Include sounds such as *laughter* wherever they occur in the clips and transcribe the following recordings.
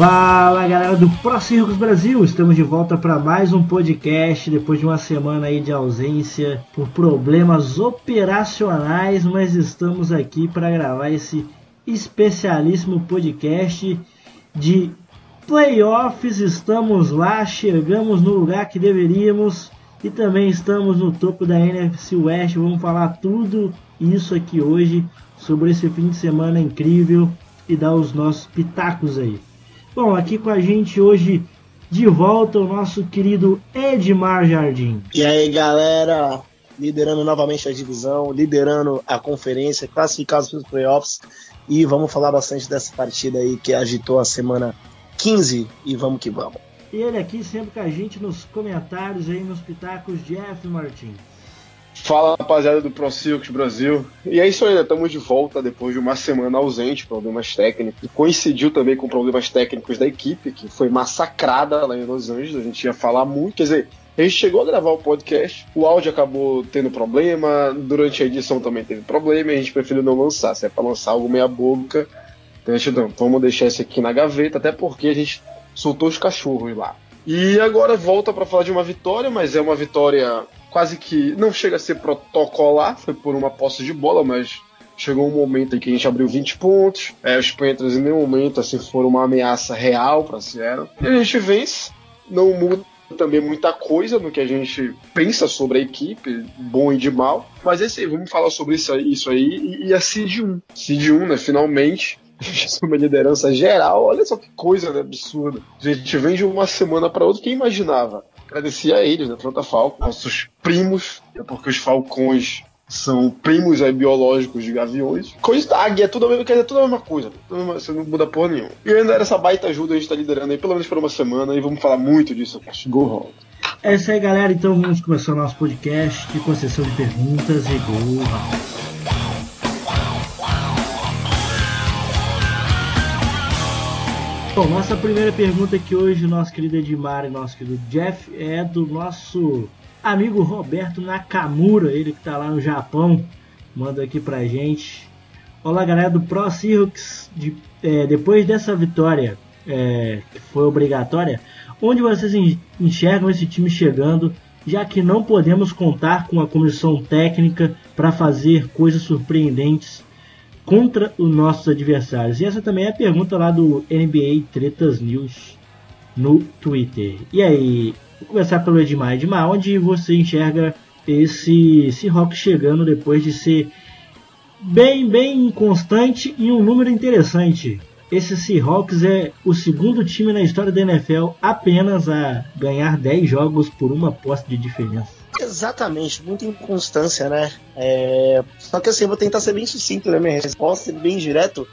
Fala galera do Pro Circus Brasil, estamos de volta para mais um podcast depois de uma semana aí de ausência por problemas operacionais, mas estamos aqui para gravar esse especialíssimo podcast de playoffs. Estamos lá, chegamos no lugar que deveríamos e também estamos no topo da NFC West. Vamos falar tudo isso aqui hoje sobre esse fim de semana incrível e dar os nossos pitacos aí. Bom, aqui com a gente hoje de volta o nosso querido Edmar Jardim. E aí, galera, liderando novamente a divisão, liderando a conferência, classificados para os playoffs. E vamos falar bastante dessa partida aí que agitou a semana 15 e vamos que vamos. E ele aqui sempre com a gente nos comentários aí nos pitacos Jeff Martins. Fala rapaziada do Pro Circus Brasil. E é isso aí, né? Estamos de volta depois de uma semana ausente, problemas técnicos. Coincidiu também com problemas técnicos da equipe, que foi massacrada lá em Los Angeles. A gente ia falar muito, quer dizer, a gente chegou a gravar o podcast, o áudio acabou tendo problema, durante a edição também teve problema, e a gente preferiu não lançar. Se é pra lançar algo meia boca, então a gente não, vamos deixar esse aqui na gaveta, até porque a gente soltou os cachorros lá. E agora volta para falar de uma vitória, mas é uma vitória quase que não chega a ser protocolar, foi por uma posse de bola, mas chegou um momento em que a gente abriu 20 pontos. É, os Panthers em nenhum momento assim foram uma ameaça real para Seattle. E a gente vence, não muda também muita coisa no que a gente pensa sobre a equipe, bom e de mal. Mas esse, vamos falar sobre isso aí, isso aí e, e a Seed 1. Seed 1, né, finalmente. *laughs* uma liderança geral, olha só que coisa né, absurda. A gente vem de uma semana para outra, quem imaginava? Agradecer a eles, né, Atlanta Falcons, nossos primos, é porque os Falcões são primos aí, biológicos de gaviões. Coisa da águia, é tudo a mesma, quer dizer, tudo a mesma coisa. Você não muda porra nenhuma. E ainda era essa baita ajuda, a gente tá liderando aí pelo menos por uma semana e vamos falar muito disso. Go Home. É isso aí, galera. Então vamos começar o nosso podcast de concessão de perguntas e Go Home. Bom, nossa primeira pergunta aqui hoje, nosso querido Edmar e nosso querido Jeff, é do nosso amigo Roberto Nakamura, ele que está lá no Japão, manda aqui pra gente. Olá galera do Pro Circus, de, é, depois dessa vitória é, que foi obrigatória, onde vocês enxergam esse time chegando, já que não podemos contar com a comissão técnica para fazer coisas surpreendentes contra os nossos adversários? E essa também é a pergunta lá do NBA Tretas News no Twitter. E aí, vou começar pelo Edmar. Edmar, onde você enxerga esse Seahawks chegando depois de ser bem, bem inconstante e um número interessante? Esse Seahawks é o segundo time na história da NFL apenas a ganhar 10 jogos por uma posse de diferença. Exatamente, muita inconstância, né? É... Só que assim, eu vou tentar ser bem sucinto na minha resposta, bem direto.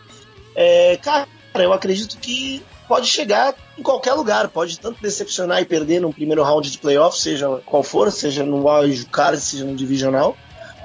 É... Cara, eu acredito que pode chegar em qualquer lugar, pode tanto decepcionar e perder no primeiro round de playoff, seja qual for, seja no wild card, seja no divisional,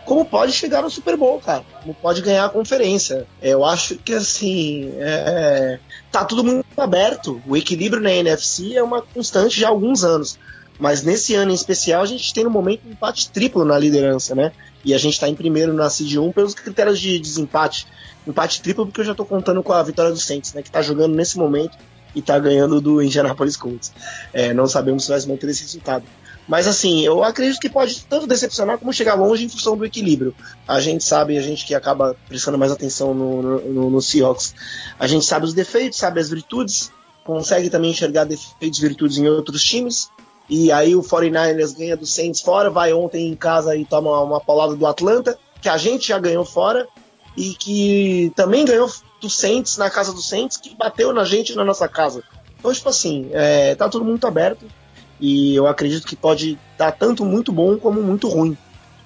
como pode chegar no Super Bowl, cara, como pode ganhar a conferência. Eu acho que assim, é... tá tudo muito aberto. O equilíbrio na NFC é uma constante já há alguns anos. Mas nesse ano em especial, a gente tem no momento um empate triplo na liderança, né? E a gente está em primeiro na Seed 1 pelos critérios de desempate. Empate triplo porque eu já estou contando com a vitória do Saints, né? Que está jogando nesse momento e está ganhando do Indianapolis Colts. É, não sabemos se vai se manter esse resultado. Mas assim, eu acredito que pode tanto decepcionar como chegar longe em função do equilíbrio. A gente sabe, a gente que acaba prestando mais atenção no, no, no Seahawks, a gente sabe os defeitos, sabe as virtudes, consegue também enxergar defeitos e virtudes em outros times E aí o 49ers ganha do Saints fora, vai ontem em casa e toma uma paulada do Atlanta, que a gente já ganhou fora, e que também ganhou do Saints na casa do Saints, que bateu na gente na nossa casa. Então, tipo assim, é, tá tudo muito aberto. E eu acredito que pode dar tanto muito bom como muito ruim.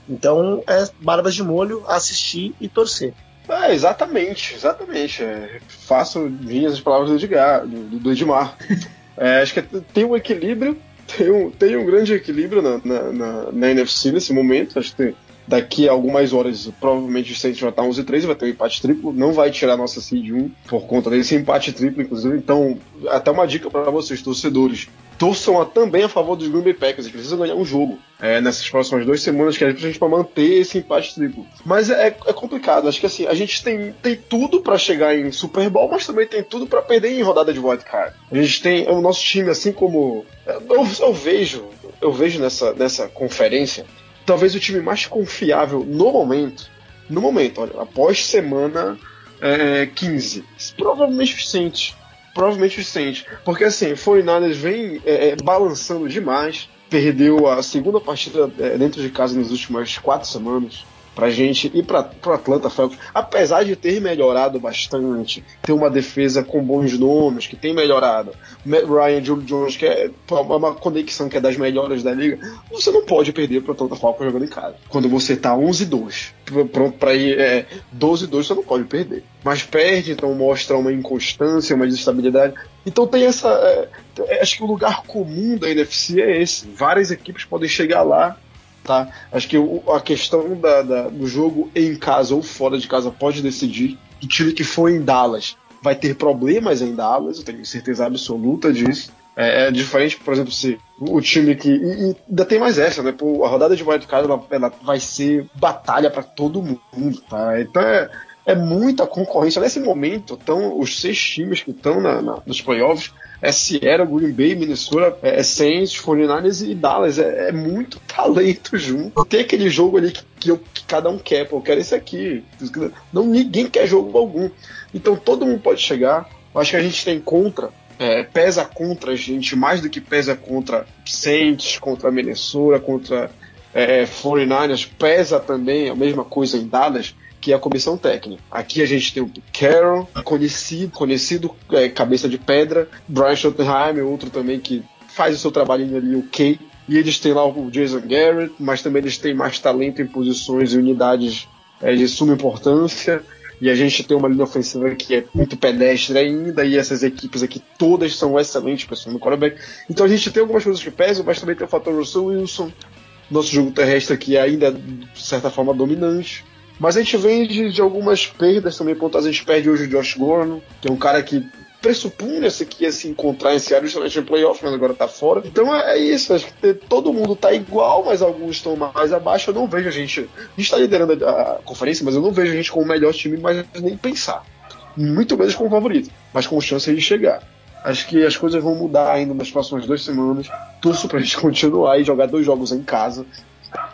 Então é barbas de molho, assistir e torcer. É, exatamente, exatamente. É, faço minhas as palavras do Edgar, do, do Edmar. *laughs* É, acho que tem um equilíbrio, tem um, tem um grande equilíbrio na, na, na, na NFC nesse momento. Acho que tem, daqui a algumas horas, provavelmente o Saints vai estar 11 e 3 vai ter um empate triplo. Não vai tirar nossa seed 1 por conta desse empate triplo, inclusive. Então, até uma dica para vocês, torcedores torçam também a favor dos Green Bay Packers. Precisam ganhar um jogo é, nessas próximas duas semanas que a gente para manter esse empate triplo. Mas é, é, complicado. Acho que assim, a gente tem, tem tudo para chegar em Super Bowl, mas também tem tudo para perder em rodada de wild card. A gente tem o nosso time, assim como eu, eu vejo, eu vejo nessa, nessa conferência, talvez o time mais confiável no momento. No momento, olha, após semana é, 15. Provavelmente o provavelmente os Saints. Porque assim, o 49ers vem é, é, balançando demais. Perdeu a segunda partida é, dentro de casa nas últimas quatro semanas pra gente ir pra, pro Atlanta Falcons, apesar de ter melhorado bastante, ter uma defesa com bons nomes, que tem melhorado, Matt Ryan, Julio Jones, que é uma conexão que é das melhores da liga, você não pode perder pro Atlanta Falcons jogando em casa. Quando você tá 11-2, pronto pra ir é, 12-2, você não pode perder. Mas perde, então mostra uma inconstância, uma desestabilidade. Então tem essa. É, acho que o lugar comum da NFC é esse. Várias equipes podem chegar lá Tá? Acho que o, a questão da, da, do jogo em casa ou fora de casa pode decidir. O time que for em Dallas vai ter problemas em Dallas, eu tenho certeza absoluta disso. É, é diferente, por exemplo, se o time que. E, e ainda tem mais essa, né? Pô, a rodada de wildcard ela, ela vai ser batalha para todo mundo, tá? Então é, é muita concorrência. Nesse momento, estão os seis times que estão na, na, nos playoffs é Sierra, Green Bay, Minnesota, é, é Saints, 49ers e Dallas. É, é, muito talento junto. Tem aquele jogo ali que, que, eu, que, cada um quer, pô, eu quero esse aqui. Não, ninguém quer jogo algum. Então todo mundo pode chegar. Eu acho que a gente tem contra é, pesa contra a gente mais do que pesa contra Saints, contra Minnesota, contra é, 49ers, pesa também a mesma coisa em Dallas que é a comissão técnica. Aqui a gente tem o Carroll, conhecido, conhecido é, cabeça de pedra, Brian Schottenheim, outro também que faz o seu trabalhinho ali, o Kay. E eles têm lá o Jason Garrett, mas também eles têm mais talento em posições e unidades é, de suma importância. E a gente tem uma linha ofensiva que é muito pedestre ainda, e essas equipes aqui todas são excelentes pessoas no quarterback. Então a gente tem algumas coisas que pesam, mas também tem o fator Russell Wilson, nosso jogo terrestre aqui ainda de certa forma dominante. Mas a gente vem de, de algumas perdas também pontuais. A gente perde hoje o Josh Gordon, que é um cara que pressupunha-se que ia se encontrar em Seattle justamente no playoff, mas agora tá fora. Então é, é isso, acho que todo mundo tá igual, mas alguns estão mais abaixo. Eu não vejo a gente. A gente tá liderando a, a conferência, mas eu não vejo a gente como o melhor time, mas nem pensar. Muito menos como favorito, mas com chance de chegar. Acho que as coisas vão mudar ainda nas próximas duas semanas. Torço pra gente *laughs* continuar e jogar dois jogos em casa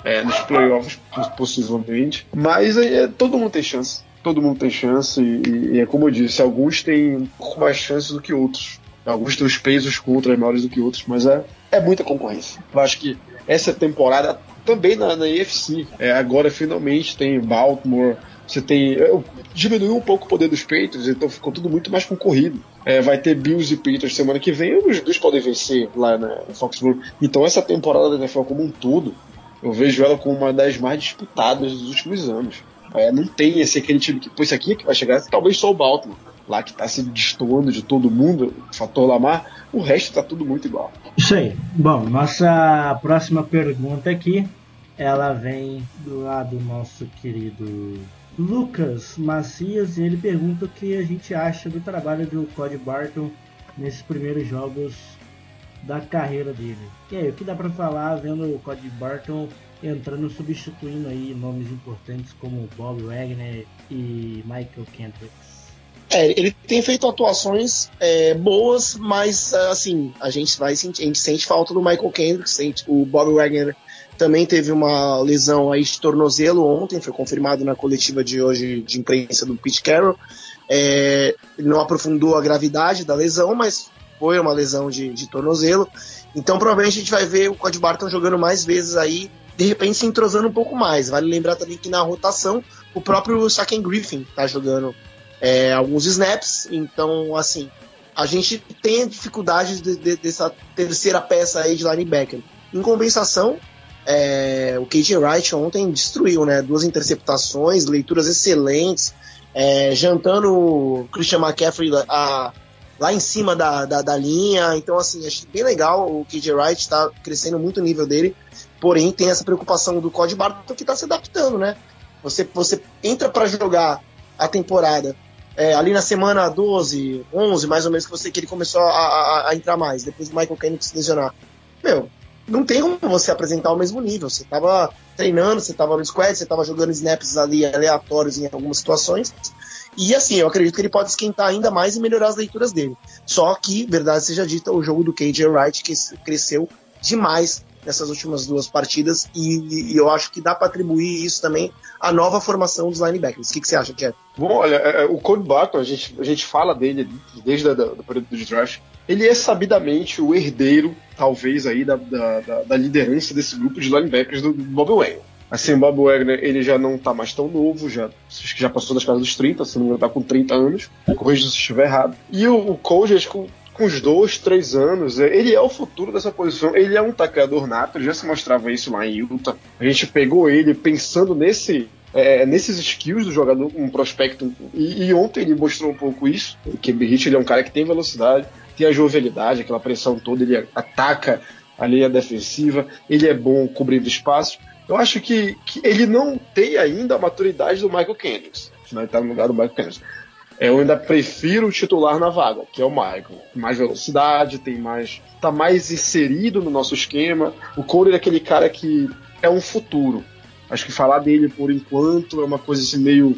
é, nos playoffs, possivelmente. Mas é, todo mundo tem chance. Todo mundo tem chance, e, e, é como eu disse, alguns têm um pouco mais chances do que outros. Alguns têm os pesos contra maiores do que outros, mas é, é muita concorrência. Eu acho que essa temporada também na, na é, agora finalmente tem Baltimore, você tem. Diminuiu um pouco o poder dos Patriots, então ficou tudo muito mais concorrido. É, vai ter Bills e Patriots semana que vem, os dois podem vencer lá na Foxborough. Então essa temporada da NFL como um todo eu vejo ela como uma das mais disputadas dos últimos anos. É, não tem esse aquele time que, pô, esse aqui que vai chegar, talvez só o Baltimore, lá que tá se destoando de todo mundo, o fator Lamar, o resto tá tudo muito igual. Isso aí. Bom, nossa próxima pergunta aqui, ela vem do lado do nosso querido Lucas Macias, e ele pergunta o que a gente acha do trabalho do Cody Barton nesses primeiros jogos da carreira dele. E aí, o que dá para falar vendo o Cody Barton entrando substituindo aí nomes importantes como Bob Wagner e Michael Kendricks? É, ele tem feito atuações é, boas, mas assim, a gente vai sentir, a gente sente falta do Michael Kendricks, sente, o Bob Wagner também teve uma lesão aí de tornozelo ontem, foi confirmado na coletiva de hoje de imprensa do Pete Carroll. É, não aprofundou a gravidade da lesão, mas foi uma lesão de, de tornozelo. Então provavelmente a gente vai ver o Cody Barton jogando mais vezes aí, de repente se entrosando um pouco mais. Vale lembrar também que na rotação o próprio Saken Griffin tá jogando é, alguns snaps, então assim, a gente tem dificuldades de, de, dessa terceira peça aí de linebacker. Em compensação, é, o KJ Wright ontem destruiu, né? Duas interceptações, leituras excelentes, é, jantando o Christian McCaffrey a, lá em cima da, da, da, linha. Então, assim, achei bem legal. O KJ Wright está crescendo muito o nível dele. Porém, tem essa preocupação do Cody Barton que está se adaptando, né? Você, você entra para jogar a temporada é, ali na semana 12, 11, mais ou menos, que, você, que ele começou a, a, a entrar mais, depois do Michael Kennedy se lesionar. Meu, não tem como você apresentar o mesmo nível. Você estava treinando, você estava no squad, você estava jogando snaps ali aleatórios em algumas situações. E assim, eu acredito que ele pode esquentar ainda mais e melhorar as leituras dele. Só que, verdade seja dita, o jogo do KJ Wright cresceu demais nessas últimas duas partidas e, e eu acho que dá para atribuir isso também à nova formação dos linebackers. O que, que você acha, Jeff? Bom, olha, é, é, o Cody Barton, a gente, a gente fala dele desde o período de draft, ele é sabidamente o herdeiro, talvez, aí da, da, da, liderança desse grupo de linebackers do, do Bob Wagner. Assim, o Bob Wagner, ele já não tá mais tão novo, já, já passou das casas dos 30, se não me engano, tá com 30 anos, corrija se estiver errado. E o, o acho que com uns dois, três anos, é, ele é o futuro dessa posição. Ele é um tacleador nato, ele já se mostrava isso lá em Utah. A gente pegou ele pensando nesse é, nesses skills do jogador, um prospecto. E, e, ontem ele mostrou um pouco isso. O Hit ele é um cara que tem velocidade, tem a jovialidade, aquela pressão toda, ele ataca a linha defensiva, ele é bom cobrindo espaço. Eu acho que, que ele não tem ainda a maturidade do Michael Kendricks. Ele está no lugar do Michael Kendricks eu ainda prefiro o titular na vaga, que é o Michael. Mais velocidade, tem mais. tá mais inserido no nosso esquema. O Cole é aquele cara que é um futuro. Acho que falar dele por enquanto é uma coisa assim meio.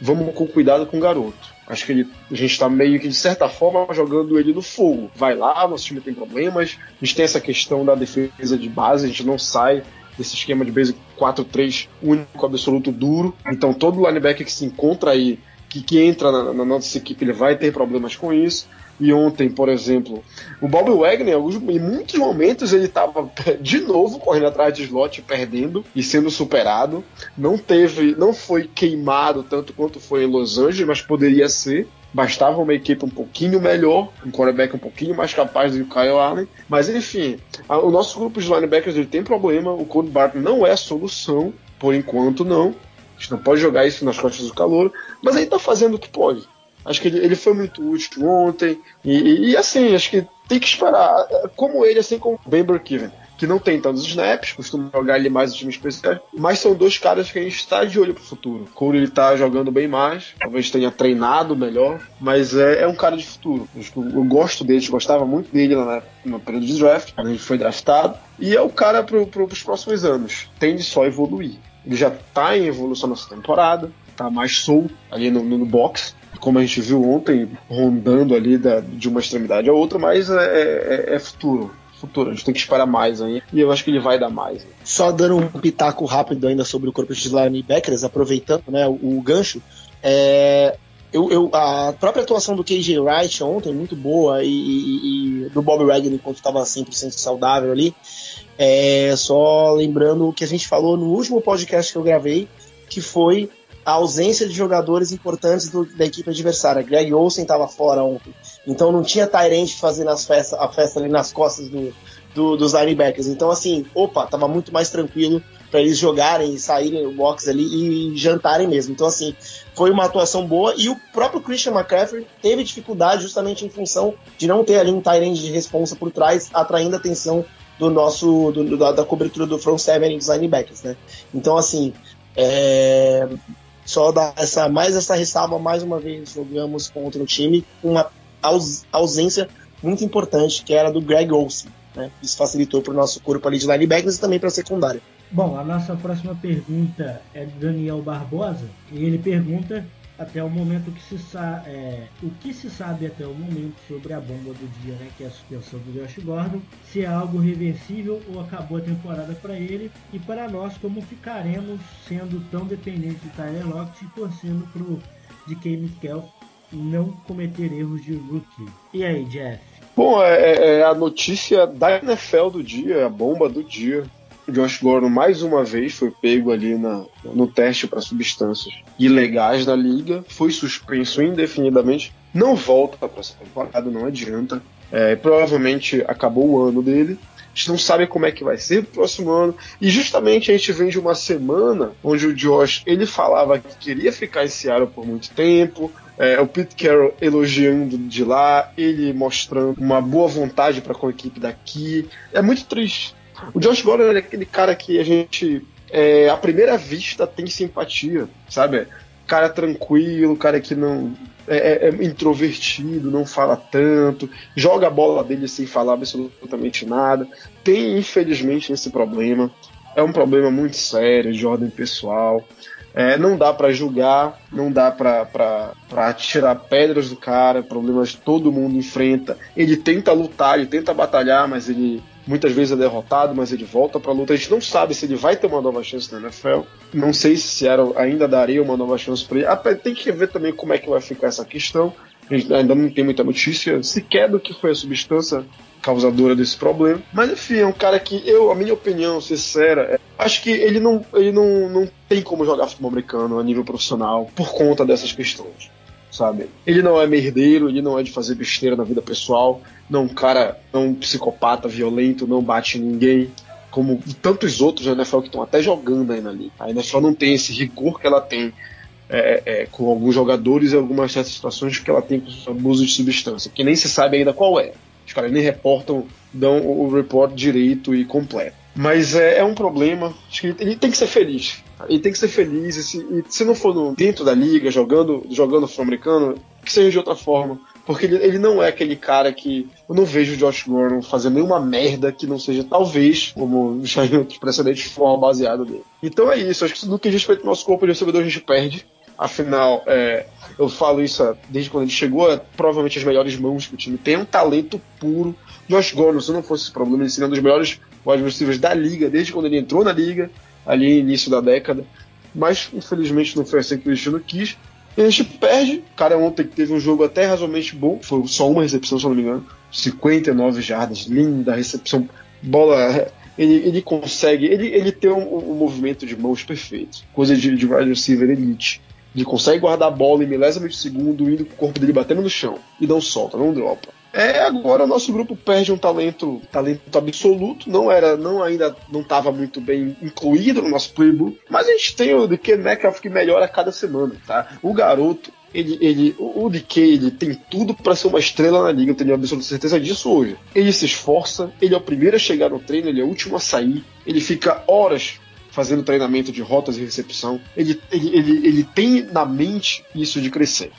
Vamos com cuidado com o garoto. Acho que ele, a gente está meio que, de certa forma, jogando ele no fogo. Vai lá, nosso time tem problemas. A gente tem essa questão da defesa de base, a gente não sai desse esquema de base 4-3 único, absoluto, duro. Então todo linebacker que se encontra aí que, que entra na, na, nossa equipe ele vai ter problemas com isso. E ontem, por exemplo, o Bob Wagner, em muitos momentos, ele estava *laughs* de novo correndo atrás de slot, perdendo e sendo superado. Não teve, não foi queimado tanto quanto foi em Los Angeles, mas poderia ser. Bastava uma equipe um pouquinho melhor, um quarterback um pouquinho mais capaz do que o Kyle Allen. Mas enfim, a, o nosso grupo de linebackers ele tem problema. O Cody Barton não é solução, por enquanto não. A gente não pode jogar isso nas costas do calor, mas aí tá fazendo o que pode. Acho que ele, ele foi muito útil ontem, e, e, e, assim, acho que tem que esperar. Como ele, assim como o Ben Burkiven, que não tem tantos snaps, costuma jogar ele mais no time especial, mas são dois caras que a gente está de olho pro futuro. Cole ele tá jogando bem mais, talvez tenha treinado melhor, mas é, é um cara de futuro. Eu, eu gosto dele, gostava muito dele lá no período de draft, quando ele foi draftado, e é o cara pro, pro, pros próximos anos. Tende só a evoluir. Ele já está em evolução nessa temporada, está mais solto ali no, no, box, como a gente viu ontem, rondando ali da, de uma extremidade a outra, mas é, é, é futuro futuro. A gente tem que esperar mais aí. E eu acho que ele vai dar mais. Só dando um pitaco rápido ainda sobre o corpo de linebackers, aproveitando né, o, o gancho. É, eu, eu, a própria atuação do KJ Wright ontem, muito boa, e, e, e do Bob Wagner enquanto estava 100% saudável ali. É, só lembrando o que a gente falou no último podcast que eu gravei, que foi a ausência de jogadores importantes do, da equipe adversária. Greg Olsen estava fora ontem, então não tinha Tyrant fazendo as festa, a festa ali nas costas do, do, dos linebackers. Então, assim, opa, tava muito mais tranquilo para eles jogarem e saírem do box ali e jantarem mesmo. Então, assim, foi uma atuação boa e o próprio Christian McCaffrey teve dificuldade justamente em função de não ter ali um Tyrant de responsa por trás, atraindo a atenção do nosso do, da, da, cobertura do front seven dos linebackers, né? Então assim, é, só dar essa mais essa ressalva mais uma vez jogamos contra o time com uma aus, ausência muito importante que era do Greg Olsen, né? Isso facilitou para o nosso corpo ali de linebackers e também para a secundária. Bom, a nossa próxima pergunta é do Daniel Barbosa e ele pergunta até o momento que se sabe, é, o que se sabe até o momento sobre a bomba do dia, né, que é a suspensão do Josh Gordon, se é algo reversível ou acabou a temporada para ele e para nós como ficaremos sendo tão dependentes de Tyler Lockett e torcendo pro DK Metcalf não cometer erros de rookie. E aí, Jeff? Bom, é, é, é a notícia da NFL do dia, a bomba do dia. Josh Gordon mais uma vez foi pego ali na, no teste para substâncias ilegais da liga, foi suspenso indefinidamente, não volta para essa temporada, não adianta. É, provavelmente acabou o ano dele. A gente não sabe como é que vai ser o próximo ano. E justamente a gente vem de uma semana onde o Josh ele falava que queria ficar em Seattle por muito tempo. É, o Pete Carroll elogiando de lá, ele mostrando uma boa vontade para com a equipe daqui. É muito triste. O Josh Gordon é aquele cara que a gente, é, à primeira vista, tem simpatia, sabe? Cara tranquilo, cara que não é, é, é, introvertido, não fala tanto, joga a bola dele sem falar absolutamente nada. Tem, infelizmente, esse problema. É um problema muito sério de ordem pessoal. É, não dá para julgar, não dá para tirar pedras do cara, problemas que todo mundo enfrenta. Ele tenta lutar, ele tenta batalhar, mas ele muitas vezes é derrotado, mas ele volta para a luta. A gente não sabe se ele vai ter uma nova chance na NFL. Não sei se Seattle ainda daria uma nova chance para ele. Ah, tem que ver também como é que vai ficar essa questão. A gente ainda não tem muita notícia sequer do que foi a substância causadora desse problema. Mas enfim, é um cara que eu, a minha opinião sincera, é, acho que ele não, ele não, não tem como jogar futebol americano a nível profissional por conta dessas questões. Sabe? Ele não é merdeiro, ele não é de fazer besteira na vida pessoal, não é um cara, não é um psicopata violento, não bate ninguém, como tantos outros da NFL que estão até jogando na liga. A NFL não tem esse rigor que ela tem é, é, com alguns jogadores e algumas certas situações que ela tem com abuso de substância, que nem se sabe ainda qual é. Os caras nem reportam, dão o report direito e completo. Mas é, é um problema. Acho que ele, ele, tem que ser feliz. Ele tem que ser feliz. E se, e se não for no, dentro da liga, jogando, jogando futebol americano, que seja de outra forma. Porque ele, ele não é aquele cara que. Eu não vejo o Josh Gordon fazendo nenhuma merda que não seja, talvez, como *laughs* já em outros precedentes, forma baseada dele. Então é isso. Acho que no que diz respeito ao nosso corpo de recebedor, a gente perde. Afinal, é, eu falo isso desde quando ele chegou, é provavelmente as melhores mãos que o time tem, é um talento puro. Josh Gordon, se não fosse esse problema, ele seria um dos melhores wide receivers da liga, desde quando ele entrou na liga, ali no início da década. Mas, infelizmente, não foi assim que o destino quis. E a gente perde. O cara ontem teve um jogo até razoavelmente bom, foi só uma recepção, se não me engano. 59 jardas, linda recepção, bola ele, ele consegue, ele, ele tem um, um, movimento de mãos perfeito, coisa de, de wide receiver elite. Ele consegue guardar a bola em milésimos de segundo, indo com o corpo dele batendo no chão. E não solta, não dropa. É, agora o nosso grupo perde um talento, talento absoluto, não era, não ainda não estava muito bem incluído no nosso playbook, mas a gente tem o DK Metcalf que melhora a cada semana, tá? O garoto, ele, ele, o DK, ele tem tudo para ser uma estrela na liga, eu tenho absoluta certeza disso hoje. Ele se esforça, ele é o primeiro a chegar no treino, ele é o último a sair, ele fica horas fazendo treinamento de rotas e recepção, ele, ele, ele, ele tem na mente isso de crescer.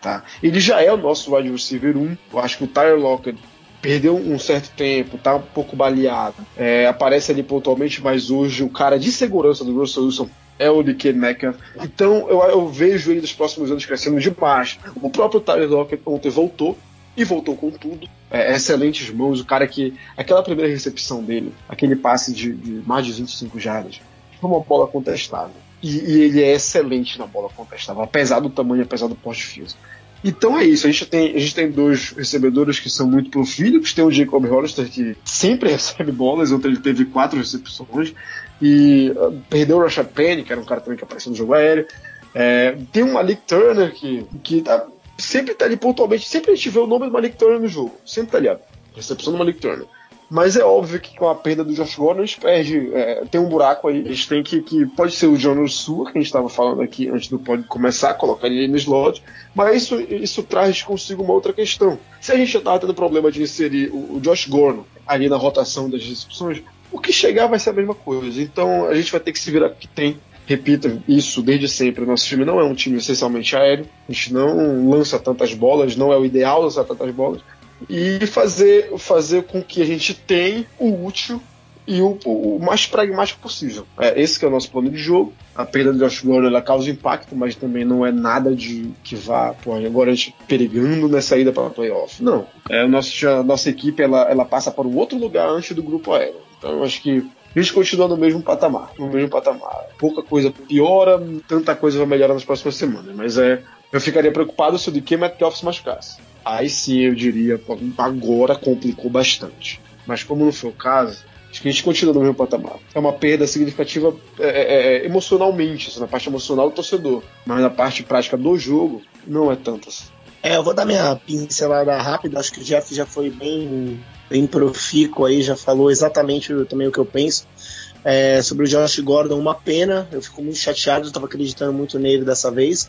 Tá? Ele já é o nosso wide receiver 1. Eu acho que o Tyler Lockett perdeu um certo tempo, tá um pouco baleado. É, aparece ali pontualmente, mas hoje o cara de segurança do Russell Wilson é o DK Metcalf. Então eu, eu, vejo ele nos próximos anos crescendo demais. O próprio Tyler Lockett ontem voltou e voltou com tudo. É, excelentes mãos. O cara que. Aquela primeira recepção dele, aquele passe de, de mais de 25 jardas, foi uma bola contestável. E, e, ele é excelente na bola contestável, apesar do tamanho, apesar do porte físico. Então é isso, a gente, tem, a gente tem dois recebedores que são muito profílicos, tem o Jacob Hollister que sempre *laughs* recebe bolas, ontem ele teve quatro recepções, e uh, perdeu o Rashad Penny, que era um cara também que apareceu no jogo aéreo. É, tem o Malik Turner que, que tá, sempre tá ali pontualmente, sempre a gente vê o nome do Malik Turner no jogo, sempre tá ali, ó, recepção do Malik Turner. Mas é óbvio que com a perda do Josh Gordon a gente perde. É, tem um buraco aí. A gente tem que. que pode ser o Jonas Sua, que a gente estava falando aqui antes do pod começar, colocar ele no slot. Mas isso, isso traz consigo uma outra questão. Se a gente já estava tendo problema de inserir o, o Josh Gordon ali na rotação das recepções, o que chegar vai ser a mesma coisa. Então a gente vai ter que se virar que tem. Repita isso desde sempre. O nosso time não é um time essencialmente aéreo. A gente não lança tantas bolas, não é o ideal lançar tantas bolas e fazer, fazer com que a gente tenha o útil e o, o, mais pragmático possível. É, esse é o nosso plano de jogo. A perda do Josh Gordon ela causa impacto, mas também não é nada de que vá, pô, agora a gente perigando nessa ida para playoff. Não. É, o nosso, a nossa equipe ela, ela passa para um outro lugar antes do grupo aéreo. Então eu acho que a gente continua no mesmo patamar. No mesmo patamar. Pouca coisa piora, tanta coisa vai melhorar nas próximas semanas. Mas é. Eu ficaria preocupado se o DK Metcalf se machucasse. Aí sim eu diria, agora complicou bastante. Mas como não foi o caso, acho que a gente continua no mesmo patamar. É uma perda significativa é, é, é emocionalmente, assim, na parte emocional do torcedor. Mas na parte prática do jogo, não é tanto assim. É, eu vou dar minha pincelada rápida, acho que o Jeff já foi bem, bem profícuo aí, já falou exatamente também o que eu penso. É, sobre o Josh Gordon, uma pena, eu fico muito chateado, eu estava acreditando muito nele dessa vez,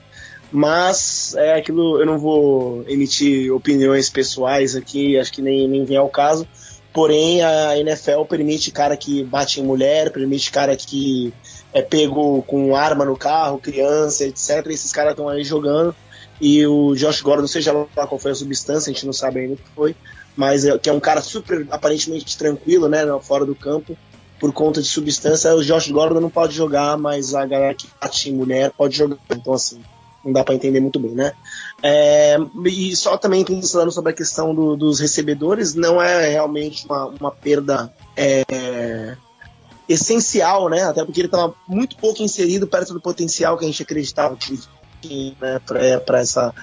mas é aquilo, eu não vou emitir opiniões pessoais aqui, acho que nem, nem vem ao caso, porém a NFL permite cara que bate em mulher, permite cara que é pego com arma no carro, criança, etc, e esses caras estão aí jogando, e o Josh Gordon, seja lá qual foi a substância, a gente não sabe ainda o que foi, mas é, que é um cara super aparentemente tranquilo, né, fora do campo, por conta de substância, o Josh Gordon não pode jogar, mas a galera que bate em mulher pode jogar. Então, assim, não dá para entender muito bem, né? É, e só também pensando sobre a questão do, dos recebedores, não é realmente uma, uma perda é, essencial, né? Até porque ele estava muito pouco inserido perto do potencial que a gente acreditava que tinha né, para essa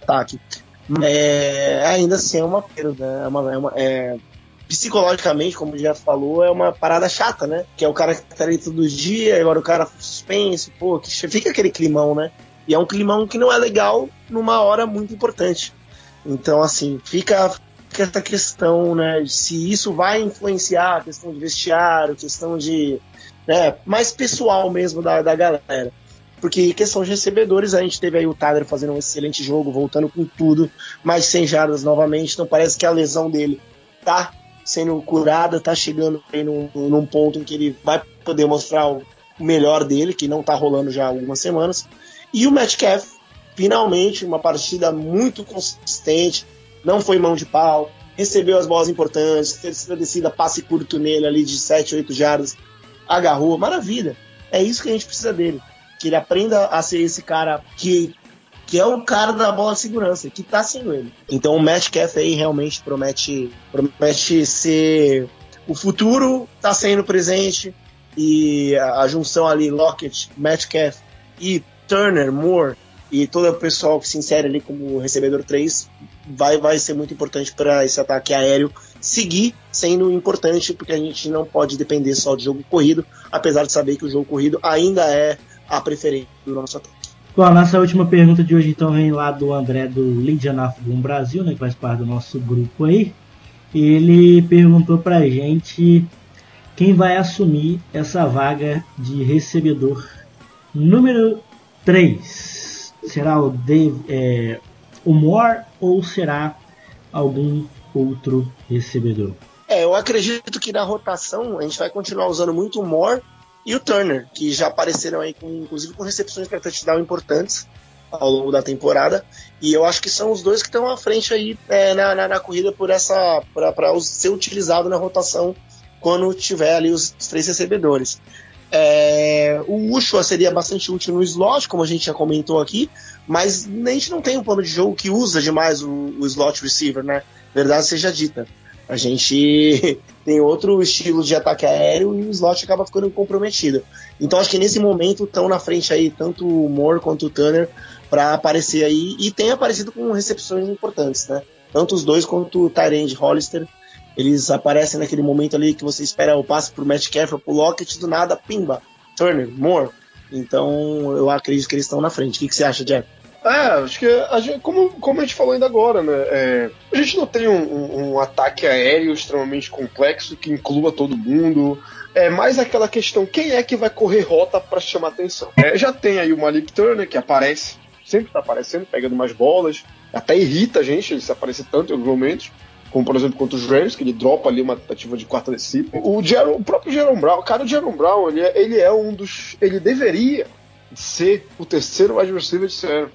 ataque. É, ainda assim é uma perda, é uma, é uma é, psicologicamente, como já falou, é uma parada chata, né? Que é o cara que tá ali todo dia, agora o cara suspense, pô, que fica aquele climão, né? E é um climão que não é legal numa hora muito importante. Então, assim, fica, fica essa questão, né? Se isso vai influenciar a questão de vestiário, questão de. Né, mais pessoal mesmo da, da galera. Porque questão de recebedores, a gente teve aí o Tyler fazendo um excelente jogo, voltando com tudo, mais 100 jardas novamente. Então parece que a lesão dele tá sendo curada, tá chegando aí num, num ponto em que ele vai poder mostrar o melhor dele, que não tá rolando já há algumas semanas. E o Metcalf, finalmente, uma partida muito consistente, não foi mão de pau, recebeu as bolas importantes, terceira descida, passe curto nele ali de 7, 8 jardas, agarrou, maravilha. É isso que a gente precisa dele. Que ele aprenda a ser esse cara que, que é o cara da bola de segurança, que tá sendo ele. Então o Metcalf aí realmente promete, promete ser. O futuro tá sendo presente e a, junção ali, Lockett, Metcalf e Turner, Moore e todo o pessoal que se insere ali como recebedor 3 vai, vai ser muito importante para esse ataque aéreo seguir sendo importante, porque a gente não pode depender só de jogo corrido, apesar de saber que o jogo corrido ainda é a preferência do nosso ataque. Bom, a nossa última pergunta de hoje então vem lá do André do Boom Brasil, né, que faz parte do nosso grupo aí. Ele perguntou pra gente quem vai assumir essa vaga de recebedor número 3 será o, Dave, é, o Moore ou será algum outro recebedor? É, eu acredito que na rotação a gente vai continuar usando muito o Moore e o Turner, que já apareceram aí, com, inclusive com recepções para touchdown importantes ao longo da temporada. E eu acho que são os dois que estão à frente aí é, na, na, na, corrida por essa para ser utilizado na rotação quando tiver ali os, três recebedores. É, o Ushua seria bastante útil no slot, como a gente já comentou aqui, mas a gente não tem um plano de jogo que usa demais o, o slot receiver, né? Verdade seja dita. A gente *laughs* tem outro estilo de ataque aéreo e o slot acaba ficando comprometido. Então acho que nesse momento estão na frente aí tanto o Moore quanto o Turner para aparecer aí e tem aparecido com recepções importantes, né? Tanto os dois quanto o Tyrande Hollister eles aparecem naquele momento ali que você espera o passe pro Metcalf ou pro Lockett, do nada, pimba, Turner, Moore. Então eu acredito que eles estão na frente. O que, que você acha, Jeff? É, acho que a gente, como, como a gente falou ainda agora, né? É, a gente não tem um, um, ataque aéreo extremamente complexo que inclua todo mundo. É mais aquela questão: quem é que vai correr rota para chamar atenção? É, já tem aí o Malik Turner que aparece, sempre tá aparecendo, pegando mais bolas, até irrita a gente se aparecer tanto em alguns momentos como por exemplo contra os Rams, que ele dropa ali uma tentativa de quarta descida. O, o próprio Jerome Brown, cara, o Jerome Brown, ele é, ele é um dos. Ele deveria ser o terceiro receiver de série,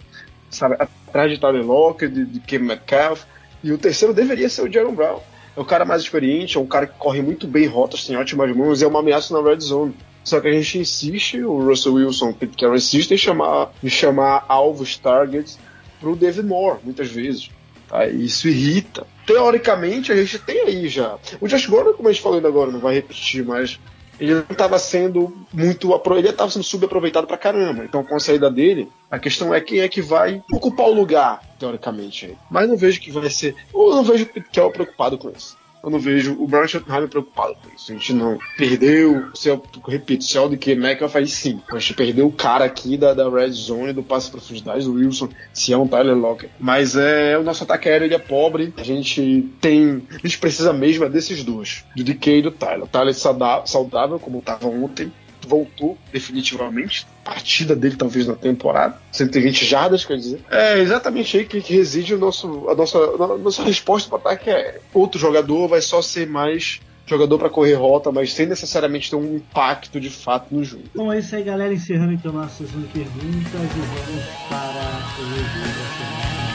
sabe? Atrás de Tyler Locker, de, de Kim Metcalf, e o terceiro deveria ser o Jerome Brown. É o cara mais experiente, é um cara que corre muito bem rotas, tem ótimas mãos é uma ameaça na red zone. Só que a gente insiste, o Russell Wilson, o Pete Carroll insiste em chamar, em chamar alvos, targets, pro David Moore, muitas vezes. Tá? Isso irrita. Teoricamente, a gente tem aí já. O Josh Gordon, como a gente falou ainda agora, não vai repetir, mas ele não estava sendo muito ele estava sendo subaproveitado pra caramba. Então com a saída dele, a questão é quem é que vai ocupar o lugar, teoricamente. Mas não vejo que vai ser. Eu não vejo que é o preocupado com isso eu não vejo o Brian Schottenheimer preocupado com isso. A gente não perdeu, se eu repito, se é o de que Mac faz sim. A gente perdeu o cara aqui da, da Red Zone, do passe profundidade do Wilson, se é um Tyler Locker. Mas é, o nosso ataque aéreo ele é pobre. A gente tem. A gente precisa mesmo é desses dois, do DK e do Tyler. O Tyler saudável, como estava ontem voltou definitivamente. Partida dele, talvez, na temporada. 120 jardas, quer dizer. É exatamente aí que, reside o nosso, a, nossa, a nossa resposta para ataque é outro jogador vai só ser mais jogador para correr rota, mas sem necessariamente ter um impacto de fato no jogo. Bom, é isso aí, galera. Encerrando então nossa sessão de perguntas e vamos para o review da semana.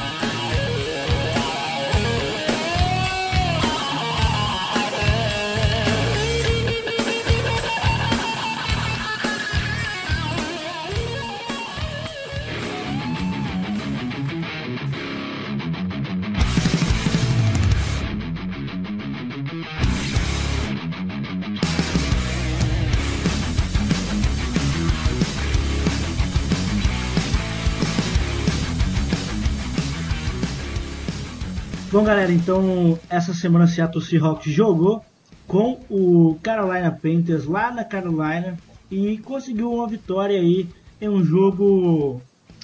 Bom, galera, então essa semana Seattle Seahawks jogou com o Carolina Panthers lá na Carolina e conseguiu uma vitória aí em um jogo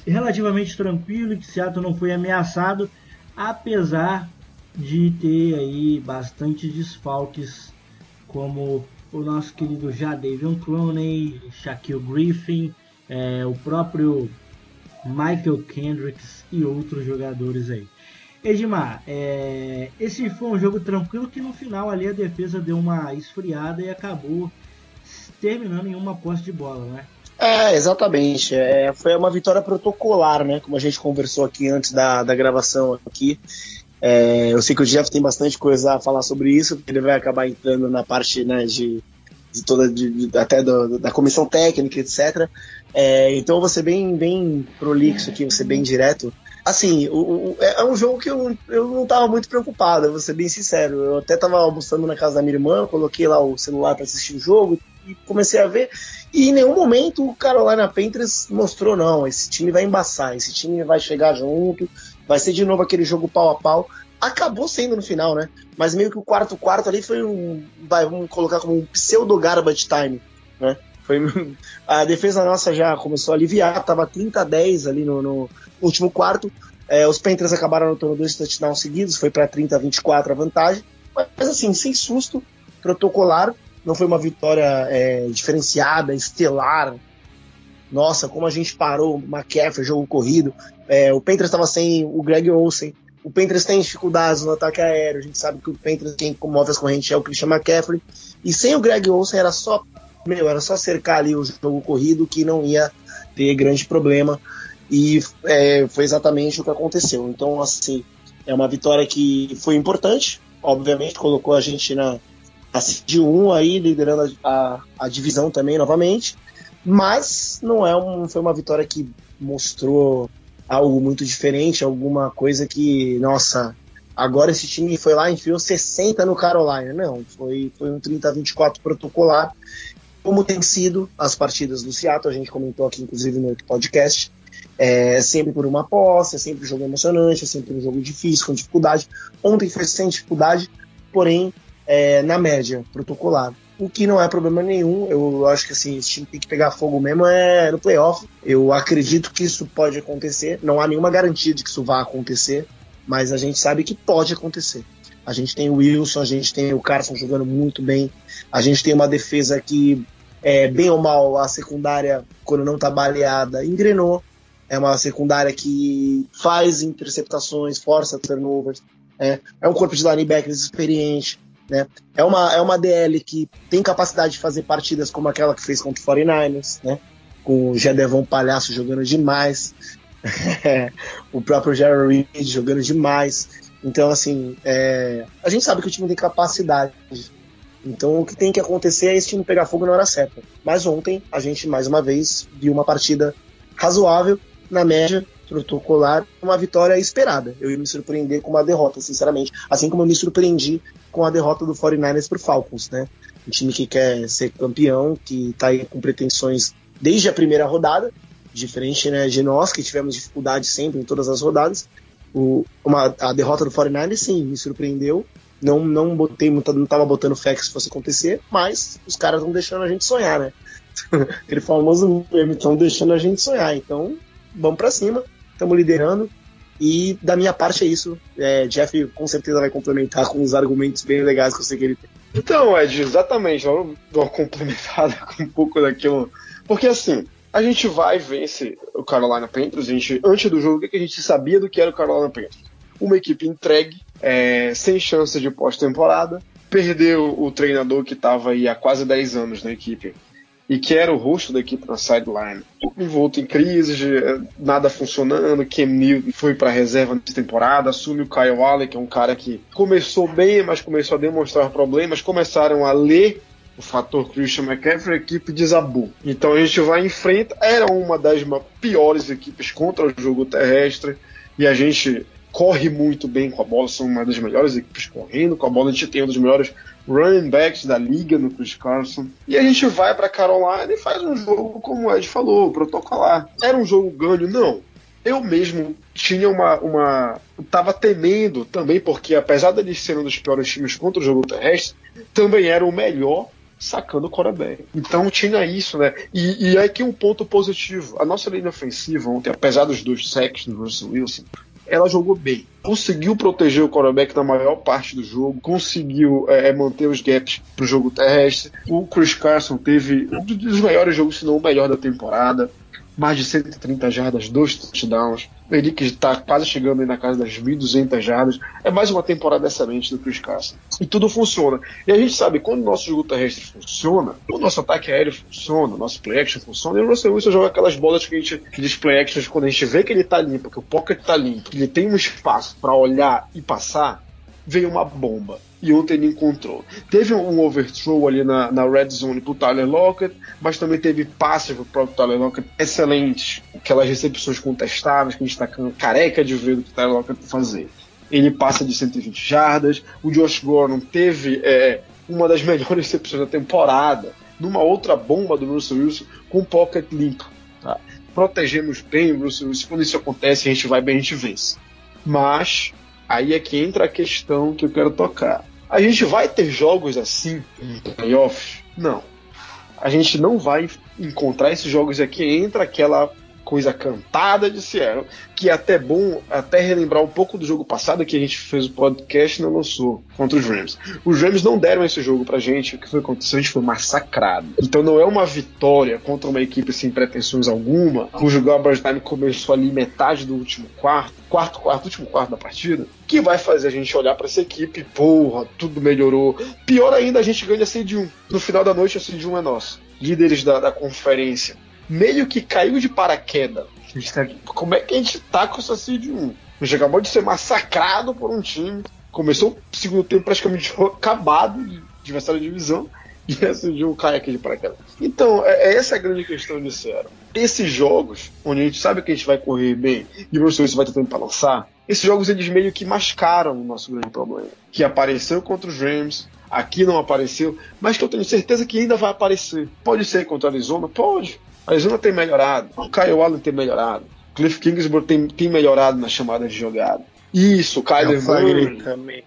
relativamente tranquilo, que Seattle não foi ameaçado, apesar de ter aí bastante desfalques, como o nosso querido Jadavion Clooney, Shaquille Griffin, é, o próprio Michael Kendricks e outros jogadores aí. Edmar, é, esse foi um jogo tranquilo que no final ali a defesa deu uma esfriada e acabou terminando em uma posse de bola, né? É, exatamente. É, foi uma vitória protocolar, né? Como a gente conversou aqui antes da, da gravação aqui. É, eu sei que o Jeff tem bastante coisa a falar sobre isso, porque ele vai acabar entrando na parte né, de, de toda, de, de, até do, da comissão técnica, etc. É, então ser bem, bem prolixo aqui, ser bem direto assim, o, o, é, é um jogo que eu, eu não tava muito preocupado, vou ser bem sincero. Eu até tava almoçando na casa da minha irmã, coloquei lá o celular para assistir o jogo e comecei a ver. E em nenhum momento o Carolina Panthers mostrou, não, esse time vai embaçar, esse time vai chegar junto, vai ser de novo aquele jogo pau a pau. Acabou sendo no final, né? Mas meio que o quarto quarto ali foi um, vai, vamos colocar como um pseudo garbage time, né? Foi, a defesa nossa já começou a aliviar, tava 30 a 10 ali no, no último quarto. É, os Panthers acabaram anotando dois touchdowns seguidos, foi para 30 a 24 a vantagem. Mas assim, sem susto, protocolar. Não foi uma vitória é, diferenciada, estelar. Nossa, como a gente parou, McCaffrey, jogo corrido. É, o Panthers estava sem o Greg Olsen. O Panthers tem dificuldades no ataque aéreo. A gente sabe que o Panthers, quem move as correntes é o Christian McCaffrey. E sem o Greg Olsen era só meu, era só cercar ali o jogo corrido que não ia ter grande problema. E é, foi exatamente o que aconteceu. Então, assim, é uma vitória que foi importante, obviamente, colocou a gente na de 1 aí, liderando a, a, a, divisão também novamente. Mas não é um, foi uma vitória que mostrou algo muito diferente, alguma coisa que, nossa, agora esse time foi lá e enfiou 60 no Carolina. Não, foi, foi um 30 a 24 protocolar como tem sido as partidas do Seattle, a gente comentou aqui inclusive no outro podcast, é sempre por uma posse, é sempre um jogo emocionante, é sempre um jogo difícil, com dificuldade. Ontem foi sem dificuldade, porém, é, na média, protocolar. O que não é problema nenhum, eu acho que assim, esse time tem que pegar fogo mesmo é no playoff. Eu acredito que isso pode acontecer, não há nenhuma garantia de que isso vá acontecer, mas a gente sabe que pode acontecer. A gente tem o Wilson, a gente tem o Carson jogando muito bem, a gente tem uma defesa que é, bem ou mal, a secundária, quando não está baleada, engrenou. É uma secundária que faz interceptações, força turnovers. É, é um corpo de linebackers experiente. Né? É, uma, é uma DL que tem capacidade de fazer partidas como aquela que fez contra o 49ers, né? com o Gedevon Palhaço jogando demais, *laughs* o próprio Jerry Reed jogando demais. Então, assim, é, a gente sabe que o time tem capacidade. Então o que tem que acontecer é esse time pegar fogo na hora certa. Mas ontem a gente mais uma vez viu uma partida razoável, na média, protocolar, uma vitória esperada. Eu ia me surpreender com uma derrota, sinceramente. Assim como eu me surpreendi com a derrota do 49ers pro Falcons, né? Um time que quer ser campeão, que está aí com pretensões desde a primeira rodada, diferente né, de nós, que tivemos dificuldade sempre em todas as rodadas. O, uma, a derrota do 49 sim, me surpreendeu. Não, não botei não tava botando fé que isso fosse acontecer, mas os caras estão deixando a gente sonhar, né? *laughs* Aquele famoso meme, estão deixando a gente sonhar. Então, vamos para cima, estamos liderando. E da minha parte é isso. É, Jeff com certeza vai complementar com uns argumentos bem legais que eu sei que ele tem. Então, Ed, exatamente. Vamos dar uma complementada *laughs* com um pouco daquilo. Porque assim, a gente vai vencer o Carolina Panthers. A gente, antes do jogo, o que a gente sabia do que era o Carolina Panthers? Uma equipe entregue, é, sem chance de pós-temporada, perdeu o treinador que estava aí há quase 10 anos na equipe e que era o rosto da equipe na sideline. Envolto em crise, eh, nada funcionando, Cam Newton foi para reserva nessa temporada, assume o Kyle Allen, que é um cara que começou bem, mas começou a demonstrar problemas, começaram a ler o fator Christian McCaffrey, a equipe desabou. Então a gente vai em frente, era uma das piores equipes contra o jogo terrestre, e a gente corre muito bem com a bola, são uma das melhores equipes correndo com a bola, a gente tem um dos melhores running backs da liga no Chris Carson. E a gente vai para Carolina e faz um jogo, como o Ed falou, protocolar. Era um jogo ganho? Não. Eu mesmo tinha uma. uma tava temendo também, porque apesar deles serem um dos piores times contra o jogo terrestre, também era o melhor sacando o quarterback. Então tinha isso, né? E, e aqui um ponto positivo. A nossa linha ofensiva ontem, apesar dos dois sacks do Russell Wilson, ela jogou bem. Conseguiu proteger o quarterback na maior parte do jogo, conseguiu é, é manter os gaps para o jogo terrestre. O Chris Carson teve um dos melhores jogos, se não o melhor da temporada mais de 130 jardas, dois touchdowns. O Henrique está quase chegando aí na casa das 1.200 jardas. É mais uma temporada excelente do Chris Carson. E tudo funciona. E a gente sabe, quando o nosso jogo terrestre funciona, o nosso ataque aéreo funciona, o nosso play action funciona, e o Russell Wilson joga aquelas bolas que a gente, aqueles play actions, quando a gente vê que ele está limpo, que o pocket está limpo, que ele tem um espaço para olhar e passar, vem uma bomba e ontem ele encontrou. Teve um overthrow ali na, na red zone pro Tyler Lockett, mas também teve passes pro próprio Tyler Lockett excelentes, aquelas recepções contestáveis que a gente tá careca de ver do que o Tyler Lockett fazer. Ele passa de 120 jardas, o Josh Gordon teve é, uma das *laughs* melhores recepções da temporada, numa outra bomba do Russell Wilson com o pocket limpo. Tá? Protegemos bem o Russell Wilson, quando isso acontece a gente vai bem, a gente vence. Mas aí é que entra a questão que eu quero tocar a gente vai ter jogos assim em playoffs? Não. A gente não vai encontrar esses jogos aqui. Entra aquela coisa cantada de Seattle, que é até bom até relembrar um pouco do jogo passado que a gente fez o podcast e não lançou contra os Rams. Os Rams não deram esse jogo pra gente, o que foi aconteceu? A gente foi massacrado. Então não é uma vitória contra uma equipe sem pretensões alguma, cujo garbage time começou ali metade do último quarto, quarto, quarto, último quarto da partida, que vai fazer a gente olhar para essa equipe, porra, tudo melhorou. Pior ainda, a gente ganha a seed 1. No final da noite a seed 1 é nossa. Líderes da, da conferência meio que caiu de paraquedas. Tá como é que a gente tá com essa seed 1? A gente acabou de ser massacrado por um time. Começou o segundo tempo praticamente *laughs* acabado de adversário de divisão. *laughs* E esse jogo cai aqui de paraquedas. Então, é, é essa a grande questão de Seattle. Esses jogos, onde a gente sabe que a gente vai correr bem e o Bruce Willis vai ter tempo para lançar, esses jogos eles meio que mascaram o nosso grande problema. Que apareceu contra os Rams, aqui não apareceu, mas que eu tenho certeza que ainda vai aparecer. Pode ser contra a Arizona? Pode. A Arizona tem melhorado, o Kyle Allen tem melhorado, Cliff Kingsbury tem, tem melhorado na chamada de jogada. Isso, Kyler Murray. Também.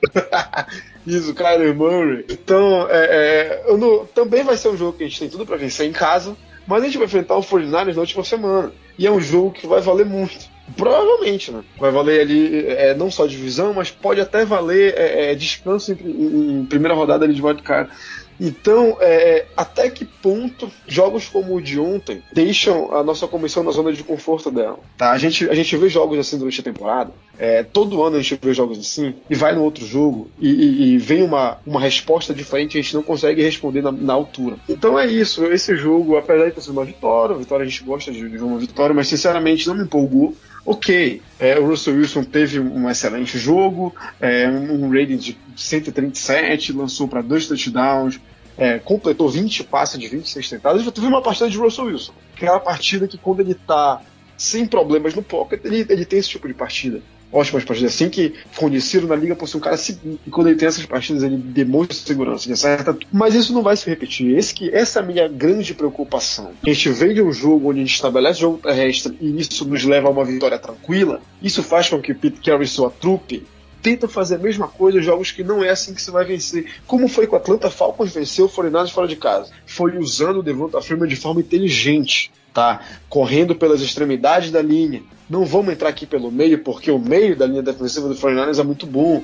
*laughs* Isso, Kyler Murray. Então, é, é, não, também vai ser um jogo que a gente tem tudo para vencer em casa, mas a gente vai enfrentar o 49ers na última semana. E é um jogo que vai valer muito. Provavelmente, né? Vai valer ali é, não só divisão, mas pode até valer é, é descanso em, em, em, primeira rodada ali de wildcard. Então, é, até que ponto jogos como o de ontem deixam a nossa comissão na zona de conforto dela? Tá? A, gente, a gente vê jogos assim durante a temporada, é, todo ano a gente vê jogos assim, e vai no outro jogo e, e, e vem uma, uma resposta diferente e a gente não consegue responder na, na, altura. Então é isso, esse jogo, apesar de ter sido uma vitória, vitória a gente gosta de ver uma vitória, mas sinceramente não me empolgou. Ok, é, o Russell Wilson teve um excelente jogo, é, um rating de 137, lançou para dois touchdowns, é, completou 20 passes de 26 tentadas. Já teve uma partida de Russell Wilson, aquela partida que quando ele está sem problemas no pocket, ele, ele tem esse tipo de partida. Ótimas partidas, assim que conhecido na liga por ser um cara seguro. E quando ele tem essas partidas, ele demonstra segurança, ele acerta tudo. Mas isso não vai se repetir. Esse que, essa é a minha grande preocupação. A gente vem de um jogo onde a gente estabelece jogo terrestre e isso nos leva a uma vitória tranquila. Isso faz com que o Pete Carey e sua trupe tenta fazer a mesma coisa jogos que não é assim que você vai vencer. Como foi com o Atlanta Falcons venceu o 49 fora de casa. Foi usando o Devonta Freeman de forma inteligente, tá? Correndo pelas extremidades da linha. Não vamos entrar aqui pelo meio, porque o meio da linha defensiva do 49 é muito bom.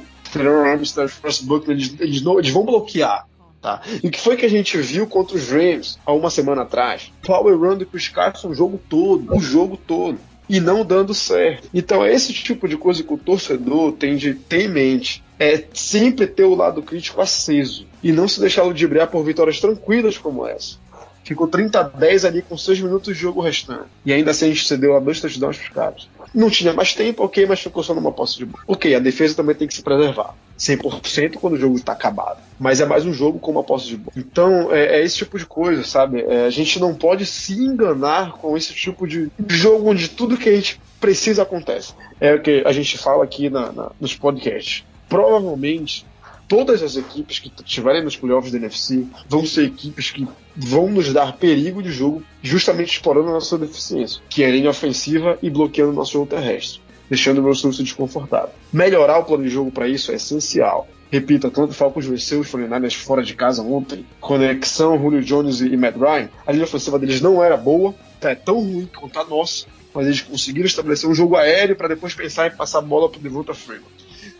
Eles, eles, não, eles vão bloquear. Tá? E o que foi que a gente viu contra os Rams há uma semana atrás? Power Run do Chris Carson o jogo todo, o jogo todo e não dando certo. Então é esse tipo de coisa que o torcedor tem de ter em mente. É sempre ter o lado crítico aceso e não se deixar ludibriar por vitórias tranquilas como essa. Ficou 30 a 10 ali com 6 minutos de jogo restante. E ainda assim a gente cedeu a dois touchdowns pros caras. Não tinha mais tempo, ok, mas ficou só numa posse de bola. Ok, a defesa também tem que se preservar. 100% quando o jogo está acabado. Mas é mais um jogo com uma posse de bola. Então, é, é esse tipo de coisa, sabe? É, a gente não pode se enganar com esse tipo de jogo onde tudo que a gente precisa acontece. É o que a gente fala aqui na, na, nos podcasts. Provavelmente, todas as equipes que estiverem nos playoffs da NFC vão ser equipes que vão nos dar perigo de jogo, justamente explorando a nossa deficiência, que é a linha ofensiva e bloqueando o nosso jogo terrestre deixando o Russell Wilson desconfortável. Melhorar o plano de jogo para isso é essencial. Repito, tanto Falcons venceu os 49ers fora de casa ontem, conexão Julio Jones e Matt Ryan, a linha ofensiva deles não era boa, tá, é tão ruim quanto a nossa, mas eles conseguiram estabelecer um jogo aéreo para depois pensar em passar a bola para o Devonta Freeman.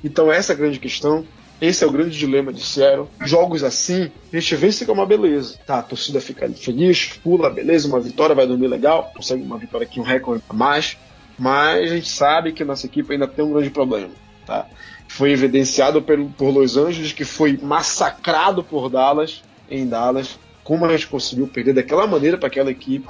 Então essa é a grande questão. Esse é o grande dilema de Seattle. Jogos assim, a gente vence com uma beleza. Tá, a torcida fica feliz, pula, beleza, uma vitória, vai dormir legal, consegue uma vitória aqui, um recorde a mais mas a gente sabe que nossa equipe ainda tem um grande problema. Tá? Foi evidenciado por, por Los Angeles, que foi massacrado por Dallas, em Dallas, como a gente conseguiu perder daquela maneira para aquela equipe.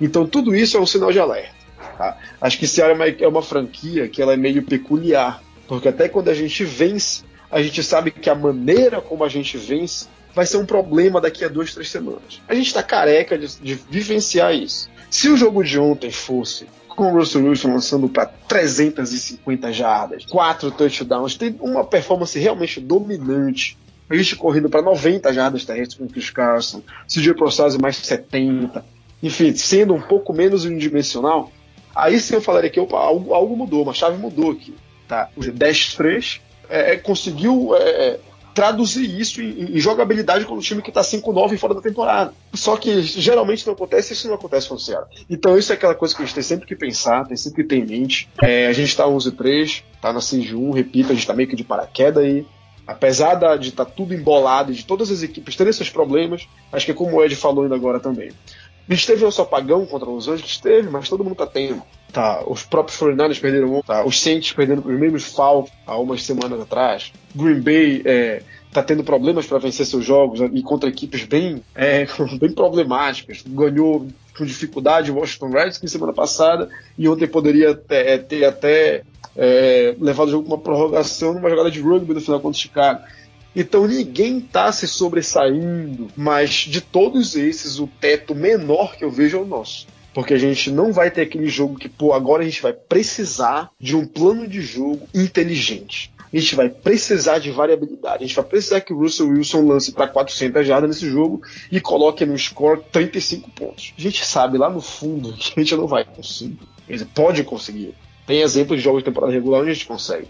Então tudo isso é um sinal de alerta. Tá? Acho que Seattle é uma, é uma franquia que ela é meio peculiar, porque até quando a gente vence, a gente sabe que a maneira como a gente vence vai ser um problema daqui a duas, três semanas. A gente está careca de, de vivenciar isso. Se o jogo de ontem fosse com o Russell Wilson lançando para 350 jardas, 4 touchdowns, tem uma performance realmente dominante. A gente correndo para 90 jardas terrestres com o Chris Carson, CJ mais 70, enfim, sendo um pouco menos unidimensional, aí sim eu falaria que opa, algo, algo mudou, uma chave mudou aqui. Tá? O 10-3 é, é, conseguiu é, traduzir isso em, em jogabilidade com o time que está 5-9 fora da temporada. Só que geralmente não acontece, isso não acontece com o Ceará. Então isso é aquela coisa que a gente tem sempre que pensar, tem sempre que ter em mente. É, a gente está 11-3, tá na 6-1, repito, a gente está meio que de paraquedas aí. Apesar de estar tá tudo embolado e de todas as equipes terem esses problemas, acho que é como o Ed falou ainda agora também. A gente teve nosso apagão contra os Anjos, teve, mas todo mundo tá tendo. Tá, os próprios 49 perderam, tá, os Saints perderam os mesmos Falcons há umas semanas atrás. Green Bay é, tá tendo problemas para vencer seus jogos e contra equipes bem, é, *laughs* bem problemáticas. Ganhou com dificuldade o Washington Redskins semana passada e ontem poderia ter, é, ter até é, levado o jogo com uma prorrogação numa jogada de rugby no final contra o Chicago. Então ninguém está se sobressaindo, mas de todos esses, o teto menor que eu vejo é o nosso. Porque a gente não vai ter aquele jogo que, pô, agora a gente vai precisar de um plano de jogo inteligente. A gente vai precisar de variabilidade. A gente vai precisar que o Russell Wilson lance para 400 jardas nesse jogo e coloque no score 35 pontos. A gente sabe lá no fundo que a gente não vai conseguir. Ele pode conseguir. Tem exemplos de jogos de temporada regular onde a gente consegue.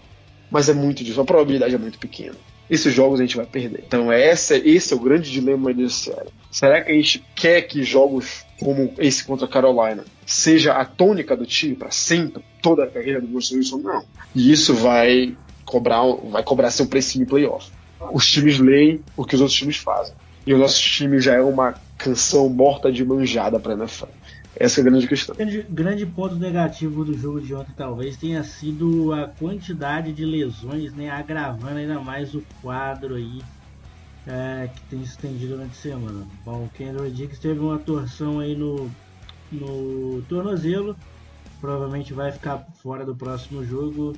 Mas é muito difícil, a probabilidade é muito pequena esses jogos a gente vai perder. Então essa, esse é o grande dilema desse série. Será que a gente quer que jogos como esse contra a Carolina seja a tônica do time para sempre, toda a carreira do Russell Wilson? Não. E isso vai cobrar, vai cobrar seu preço em playoff. Os times leem o que os outros times fazem. E o nosso time já é uma canção morta de manjada para a NFL. Essa é a grande questão. Grande, grande ponto negativo do jogo de ontem talvez tenha sido a quantidade de lesões, né? Agravando ainda mais o quadro aí é, que tem se estendido durante a semana. Bom, o Kendall Dix teve uma torção aí no, no tornozelo. Provavelmente vai ficar fora do próximo jogo.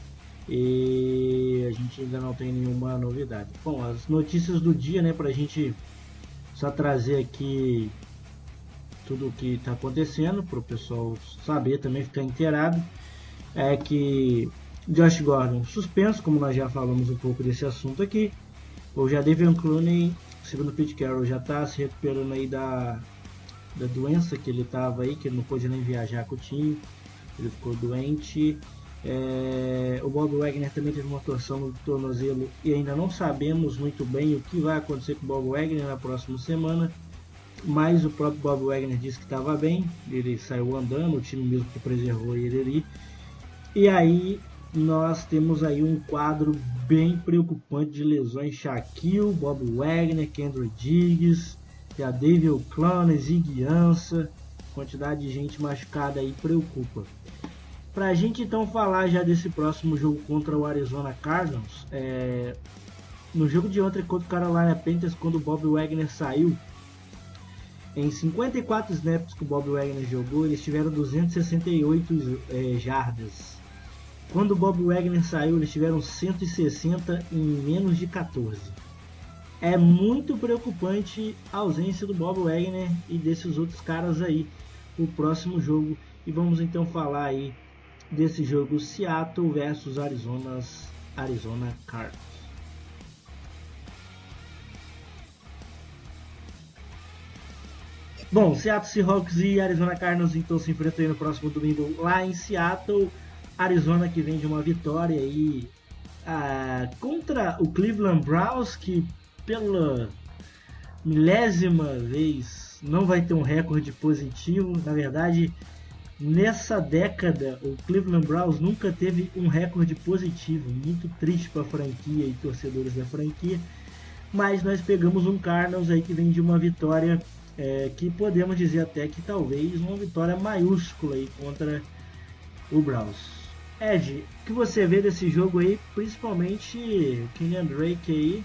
E a gente ainda não tem nenhuma novidade. Bom, as notícias do dia, né? Pra gente só trazer aqui tudo o que está acontecendo, para o pessoal saber também, ficar inteirado, é que Josh Gordon suspenso, como nós já falamos um pouco desse assunto aqui. O Jadavion Clooney, segundo Pete Carroll, já está se recuperando aí da, da doença que ele estava aí, que ele não pôde nem viajar com o time. Ele ficou doente. É, o Bob Wagner também teve uma torção no tornozelo e ainda não sabemos muito bem o que vai acontecer com o Bob Wagner na próxima semana. Mas o próprio Bob Wagner disse que estava bem, ele saiu andando, o time mesmo que preservou ele ali. E aí nós temos aí um quadro bem preocupante de lesões Shaquille, Bob Wagner, Kendrick Diggs, a David Clown, Zig Ansah, quantidade de gente machucada aí preocupa. Pra gente então falar já desse próximo jogo contra o Arizona Cardinals, é... no jogo de ontem contra o Carolina Panthers, quando o Bob Wagner saiu, em 54 snaps que o Bob Wagner jogou, eles tiveram 268 é, jardas. Quando o Bob Wagner saiu, eles tiveram 160 em menos de 14. É muito preocupante a ausência do Bob Wagner e desses outros caras aí o próximo jogo. E vamos então falar aí desse jogo Seattle versus Arizona, Arizona Cardinals. Bom, Seattle Seahawks e Arizona Cardinals então se enfrentam no próximo domingo lá em Seattle. Arizona que vem de uma vitória aí ah, contra o Cleveland Browns que pela milésima vez não vai ter um recorde positivo. Na verdade, Nessa década, o Cleveland Browns nunca teve um recorde positivo, muito triste para a franquia e torcedores da franquia. Mas nós pegamos um Cardinals aí que vem de uma vitória é, que podemos dizer até que talvez uma vitória maiúscula aí contra o Browns. Ed, o que você vê desse jogo aí, principalmente o Kenyan Drake aí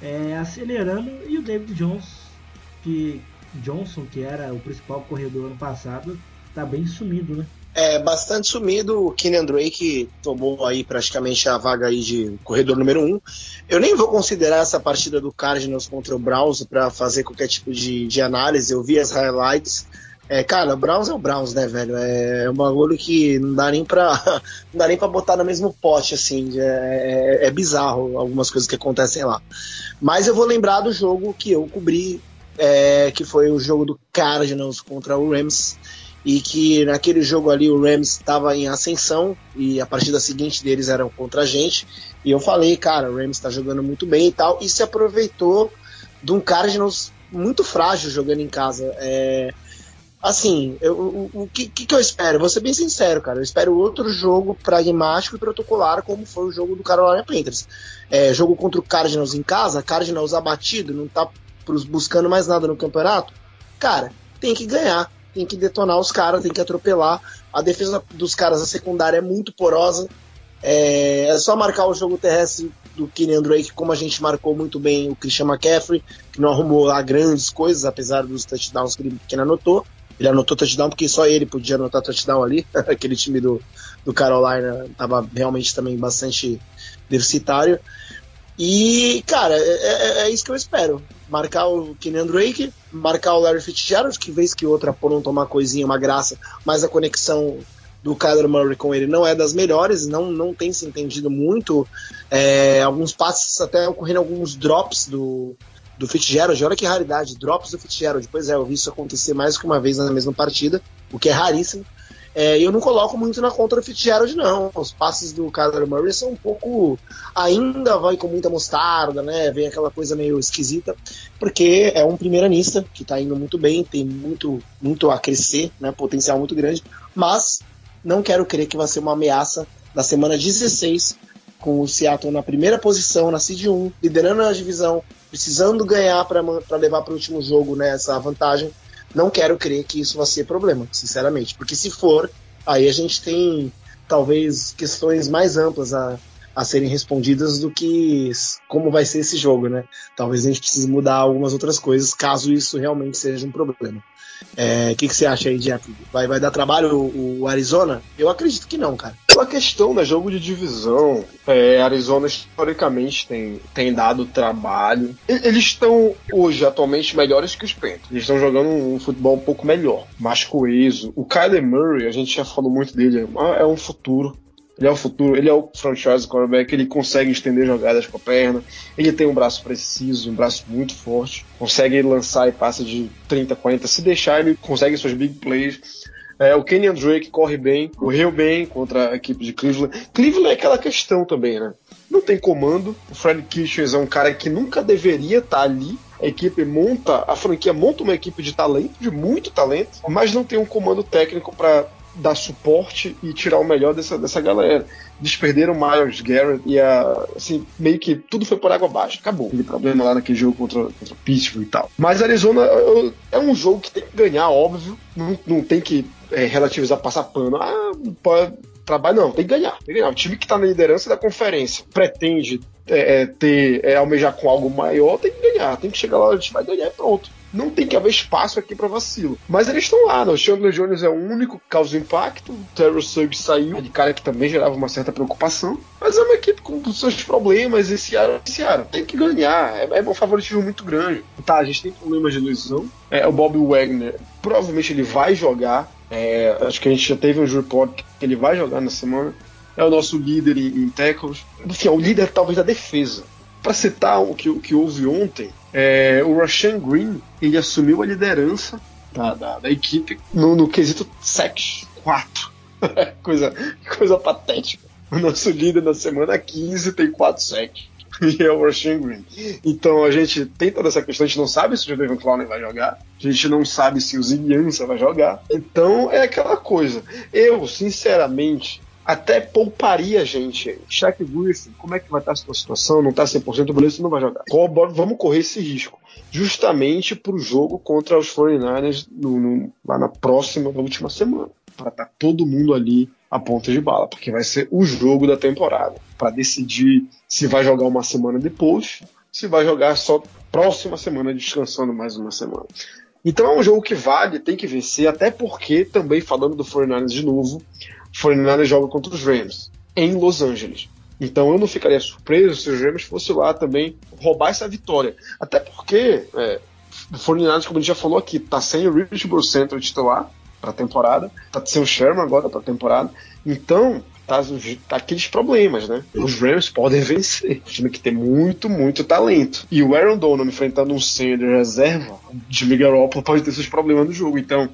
é, acelerando e o David Jones, que Johnson, que era o principal corredor ano passado, tá bem sumido, né? É, bastante sumido. O Kenyan Drake tomou aí praticamente a vaga aí de corredor número um. Eu nem vou considerar essa partida do Cardinals contra o Browns para fazer qualquer tipo de, de análise. Eu vi as highlights. É, cara, o Browns é o Browns, né, velho? É um bagulho que não dá nem pra, *laughs* não dá nem pra botar no mesmo pote, assim. É, é, é bizarro algumas coisas que acontecem lá. Mas eu vou lembrar do jogo que eu cobri, é, que foi o jogo do Cardinals contra o Rams e que naquele jogo ali o Rams estava em ascensão e a partida seguinte deles era contra a gente. E eu falei, cara, o Rams está jogando muito bem e tal, e se aproveitou de um Cardinals muito frágil jogando em casa. É, assim, eu, o, o que, que, eu espero? Vou ser bem sincero, cara. Eu espero outro jogo pragmático e protocolar, como foi o jogo do Carolina Panthers. É, jogo contra o Cardinals em casa, Cardinals abatido, não tá buscando mais nada no campeonato. Cara, tem que ganhar tem que detonar os caras, tem que atropelar. A defesa dos caras, a secundária, é muito porosa. É, é só marcar o jogo terrestre do Kenyan Drake, como a gente marcou muito bem o Christian McCaffrey, que não arrumou lá grandes coisas, apesar dos touchdowns que ele, que ele anotou. Ele anotou touchdown porque só ele podia anotar touchdown ali. *laughs* Aquele time do, do Carolina estava realmente também bastante deficitário. E, cara, é, é, é, isso que eu espero. Marcar o Kenyan Drake, marcar o Larry Fitzgerald, que vez que outra por não tomar coisinha, uma graça, mas a conexão do Kyler Murray com ele não é das melhores, não, não tem se entendido muito. É, alguns passes, até ocorrendo alguns drops do, do Fitzgerald. Olha que raridade, drops do Fitzgerald. Pois é, eu vi isso acontecer mais que uma vez na mesma partida, o que é raríssimo. É, eu não coloco muito na conta do Fitzgerald, não. Os passes do Kyler Murray são um pouco. Ainda vai com muita mostarda, né? Vem aquela coisa meio esquisita, porque é um primeiranista que tá indo muito bem, tem muito, muito a crescer, né? Potencial muito grande, mas não quero crer que vai ser uma ameaça da semana 16, com o Seattle na primeira posição, na Seed 1, liderando a divisão, precisando ganhar para levar para o último jogo né, essa vantagem não quero crer que isso vai ser problema, sinceramente. Porque se for, aí a gente tem talvez questões mais amplas a, a serem respondidas do que como vai ser esse jogo, né? Talvez a gente precise mudar algumas outras coisas caso isso realmente seja um problema. O é, que, que você acha aí, Jeff? Vai, vai dar trabalho o, o, Arizona? Eu acredito que não, cara. Pela questão, né? Jogo de divisão, é, Arizona historicamente tem, tem dado trabalho. Eles estão hoje, atualmente, melhores que os Panthers. Eles estão jogando um futebol um pouco melhor, mais coeso. O Kyler Murray, a gente já falou muito dele, é, é um futuro. Ele é o futuro, ele é o franchise quarterback, ele consegue estender jogadas com a perna, ele tem um braço preciso, um braço muito forte, consegue lançar e passa de 30, 40. Se deixar, ele consegue suas big plays. É, o Kenyan Drake corre bem, correu bem contra a equipe de Cleveland. Cleveland é aquela questão também, né? Não tem comando. O Fred Kitchens é um cara que nunca deveria estar ali. A equipe monta, a franquia monta uma equipe de talento, de muito talento, mas não tem um comando técnico para dar suporte e tirar o melhor dessa, dessa galera. Desperderam Myers Garrett e a, assim, meio que tudo foi por água abaixo. Acabou. Aquele problema lá naquele jogo contra, contra Pittsburgh e tal. Mas Arizona eu, é um jogo que tem que ganhar, óbvio. Não, não tem que é, relativizar, passar pano. Ah, pode, trabalho, não, tem que ganhar. Tem que ganhar. O time que está na liderança da conferência pretende é, é, ter, é, almejar com algo maior, tem que ganhar. Tem que chegar lá, a gente vai ganhar e pronto não tem que haver espaço aqui para vacilo. Mas eles estão lá, né? O Chandler Jones é o único que causa impacto, o Terrell Suggs saiu, de cara que também gerava uma certa preocupação. Mas é uma equipe com seus problemas e Seattle, Seattle tem que ganhar. É, é um favoritismo muito grande. Tá, a gente tem problemas de lesão. É, o Bob Wagner, provavelmente ele vai jogar. É, acho que a gente já teve um report que ele vai jogar na semana. É o nosso líder em, em tackles. Enfim, é o líder talvez da defesa. Para citar o que, o que houve ontem, é, o Rashan Green ele assumiu a liderança da, da, da equipe no, no quesito sex 4. *laughs* coisa, coisa patética. O nosso líder na semana 15 tem 4 sacks. *laughs* E é o Rashan Green. Então a gente tem toda essa questão, a gente não sabe se o Jadavion Clowney vai jogar, a gente não sabe se o Ziggy vai jogar. Então é aquela coisa. Eu, sinceramente, até pouparia gente. Shaq Griffin, como é que vai estar a sua situação? Não está 100%, beleza, não vai jogar. Vamos correr esse risco. Justamente para o jogo contra os 49ers no, no, lá na próxima, na última semana. Para estar tá todo mundo ali a ponta de bala, porque vai ser o jogo da temporada. Para decidir se vai jogar uma semana depois, se vai jogar só próxima semana, descansando mais uma semana. Então é um jogo que vale, tem que vencer, até porque, também falando do 49ers de novo, 49ers joga contra os Rams em Los Angeles. Então eu não ficaria surpreso se os Rams fossem lá também roubar essa vitória. Até porque é, o 49ers, como a gente já falou aqui, tá sem o Rich Center titular para a temporada, tá sem o Sherman agora para a temporada. Então, tá, tá, aqueles problemas, né? Os Rams podem vencer. Um time que tem muito, muito talento. E o Aaron Donald enfrentando um Sanders reserva de Miguel pode ter seus problemas no jogo. Então,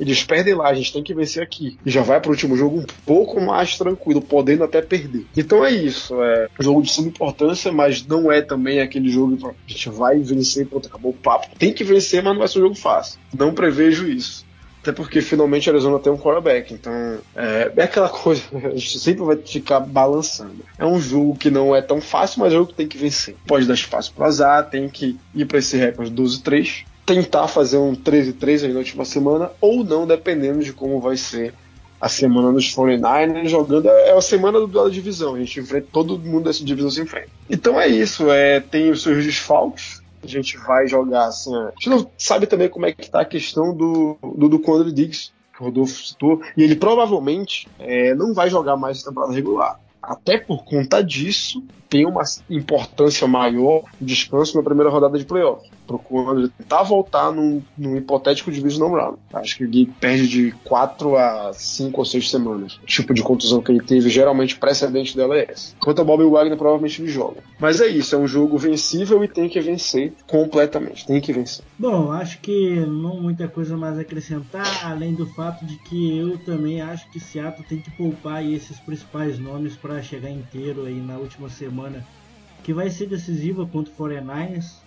eles perdem lá, a gente tem que vencer aqui. E já vai pro último jogo um pouco mais tranquilo, podendo até perder. Então é isso. É um jogo de suma importância, mas não é também aquele jogo que a gente vai vencer, pronto, acabou o papo. Tem que vencer, mas não vai ser um jogo fácil. Não prevejo isso. Até porque finalmente a Arizona tem um quarterback. Então é, é, aquela *laughs* coisa, a gente sempre vai ficar balançando. É um jogo que não é tão fácil, mas é um jogo que tem que vencer. Pode dar espaço pro azar, tem que ir para esse recorde 12-3 tentar fazer um 13-3 na última semana, ou não, dependendo de como vai ser a semana dos 49ers jogando. É a semana de divisão. A gente enfrenta, todo mundo dessa divisão se enfrenta. Então é isso. É, tem os seus desfalques. A gente vai jogar assim. A gente não sabe também como é que tá a questão do, do, do Conor Diggs, que o Rodolfo citou. E ele provavelmente é, não vai jogar mais temporada regular. Até por conta disso, tem uma importância maior o descanso na primeira rodada de playoff procurando tentar voltar num, num hipotético divisional round. Acho que ele perde de 4 a 5 ou 6 semanas. O tipo de contusão que ele teve, geralmente precedente dela é essa. Quanto ao Bob Wagner, provavelmente ele joga. Mas é isso, é um jogo vencível e tem que vencer completamente. Tem que vencer. Bom, acho que não muita coisa mais a acrescentar, além do fato de que eu também acho que Seattle tem que poupar esses principais nomes para chegar inteiro aí na última semana que vai ser decisiva contra o 49ers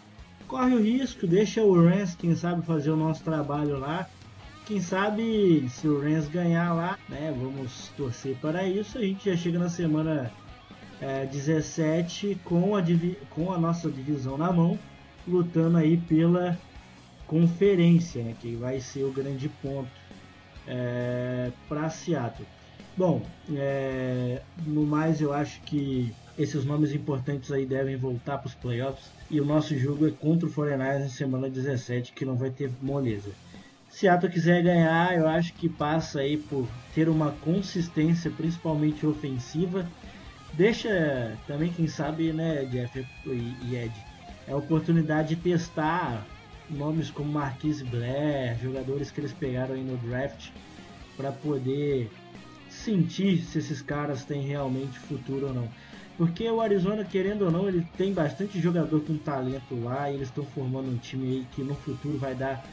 corre o risco, deixa o Rams, quem sabe, fazer o nosso trabalho lá. Quem sabe, se o Rams ganhar lá, né, vamos torcer para isso. A gente já chega na semana é, 17 com a, com a nossa divisão na mão, lutando aí pela conferência, né, que vai ser o grande ponto é, para Seattle. Bom, é, no mais eu acho que esses nomes importantes aí devem voltar para os playoffs. E o nosso jogo é contra o 49ers na semana 17, que não vai ter moleza. Se Seattle quiser ganhar, eu acho que passa aí por ter uma consistência, principalmente ofensiva. Deixa também, quem sabe, né, Jeff e Ed, é a oportunidade de testar nomes como Marquise Blair, jogadores que eles pegaram aí no draft, para poder sentir se esses caras têm realmente futuro ou não. Porque o Arizona, querendo ou não, ele tem bastante jogador com talento lá e eles estão formando um time aí que no futuro vai dar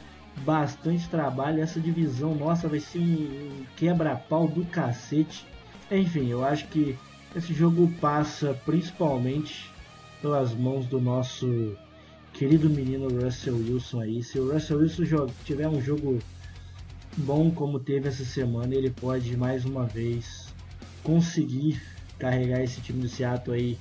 bastante trabalho. Essa divisão nossa vai ser um quebra-pau do cacete. Enfim, eu acho que esse jogo passa principalmente pelas mãos do nosso querido menino Russell Wilson aí. Se o Russell Wilson tiver um jogo bom como teve essa semana, ele pode mais uma vez conseguir carregar esse time do Seattle aí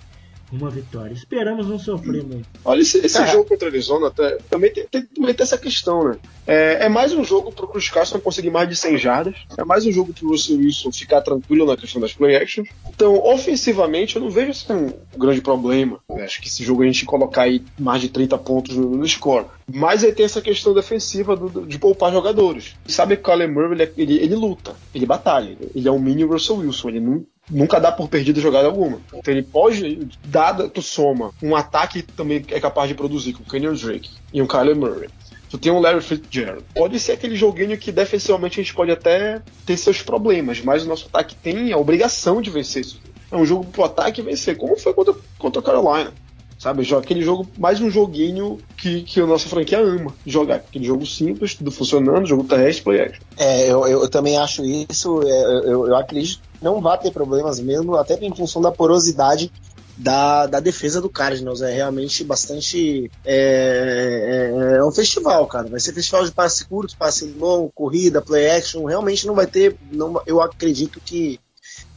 uma vitória. Esperamos não sofrer muito. Olha, esse, esse jogo contra a Arizona até, também tem, tem, também tem essa questão, né? É, é mais um jogo pro Chris Carson conseguir mais de 100 jardas. É mais um jogo pro Russell Wilson ficar tranquilo na questão das play actions. Então, ofensivamente, eu não vejo assim, um grande problema. Eu acho que esse jogo a gente colocar aí mais de 30 pontos no, no score. Mas aí tem essa questão defensiva do, de poupar jogadores. Sabe que o Kyler Murray, ele, é, ele, ele, luta, ele batalha. Ele é um mini Russell Wilson. Ele não, nunca dá por perdido jogada alguma. Então ele pode, dada tu soma um ataque que também é capaz de produzir, com o Kenyon Drake e um Kyler Murray. Tu tem um Larry Fitzgerald. Pode ser aquele joguinho que defensivamente a gente pode até ter seus problemas, mas o nosso ataque tem a obrigação de vencer isso. É um jogo pro ataque vencer, como foi contra, contra o Carolina. Sabe, aquele jogo, mais um joguinho que, que a nossa franquia ama jogar. Aquele jogo simples, tudo funcionando, jogo terrestre, play action. É, eu, eu, eu também acho isso. É, eu, eu acredito que não vai ter problemas mesmo, até em função da porosidade da, da defesa do Cardinals. É realmente bastante. É, é, é, um festival, cara. Vai ser festival de passe curto, passe longo, corrida, play action. Realmente não vai ter. Não, eu acredito que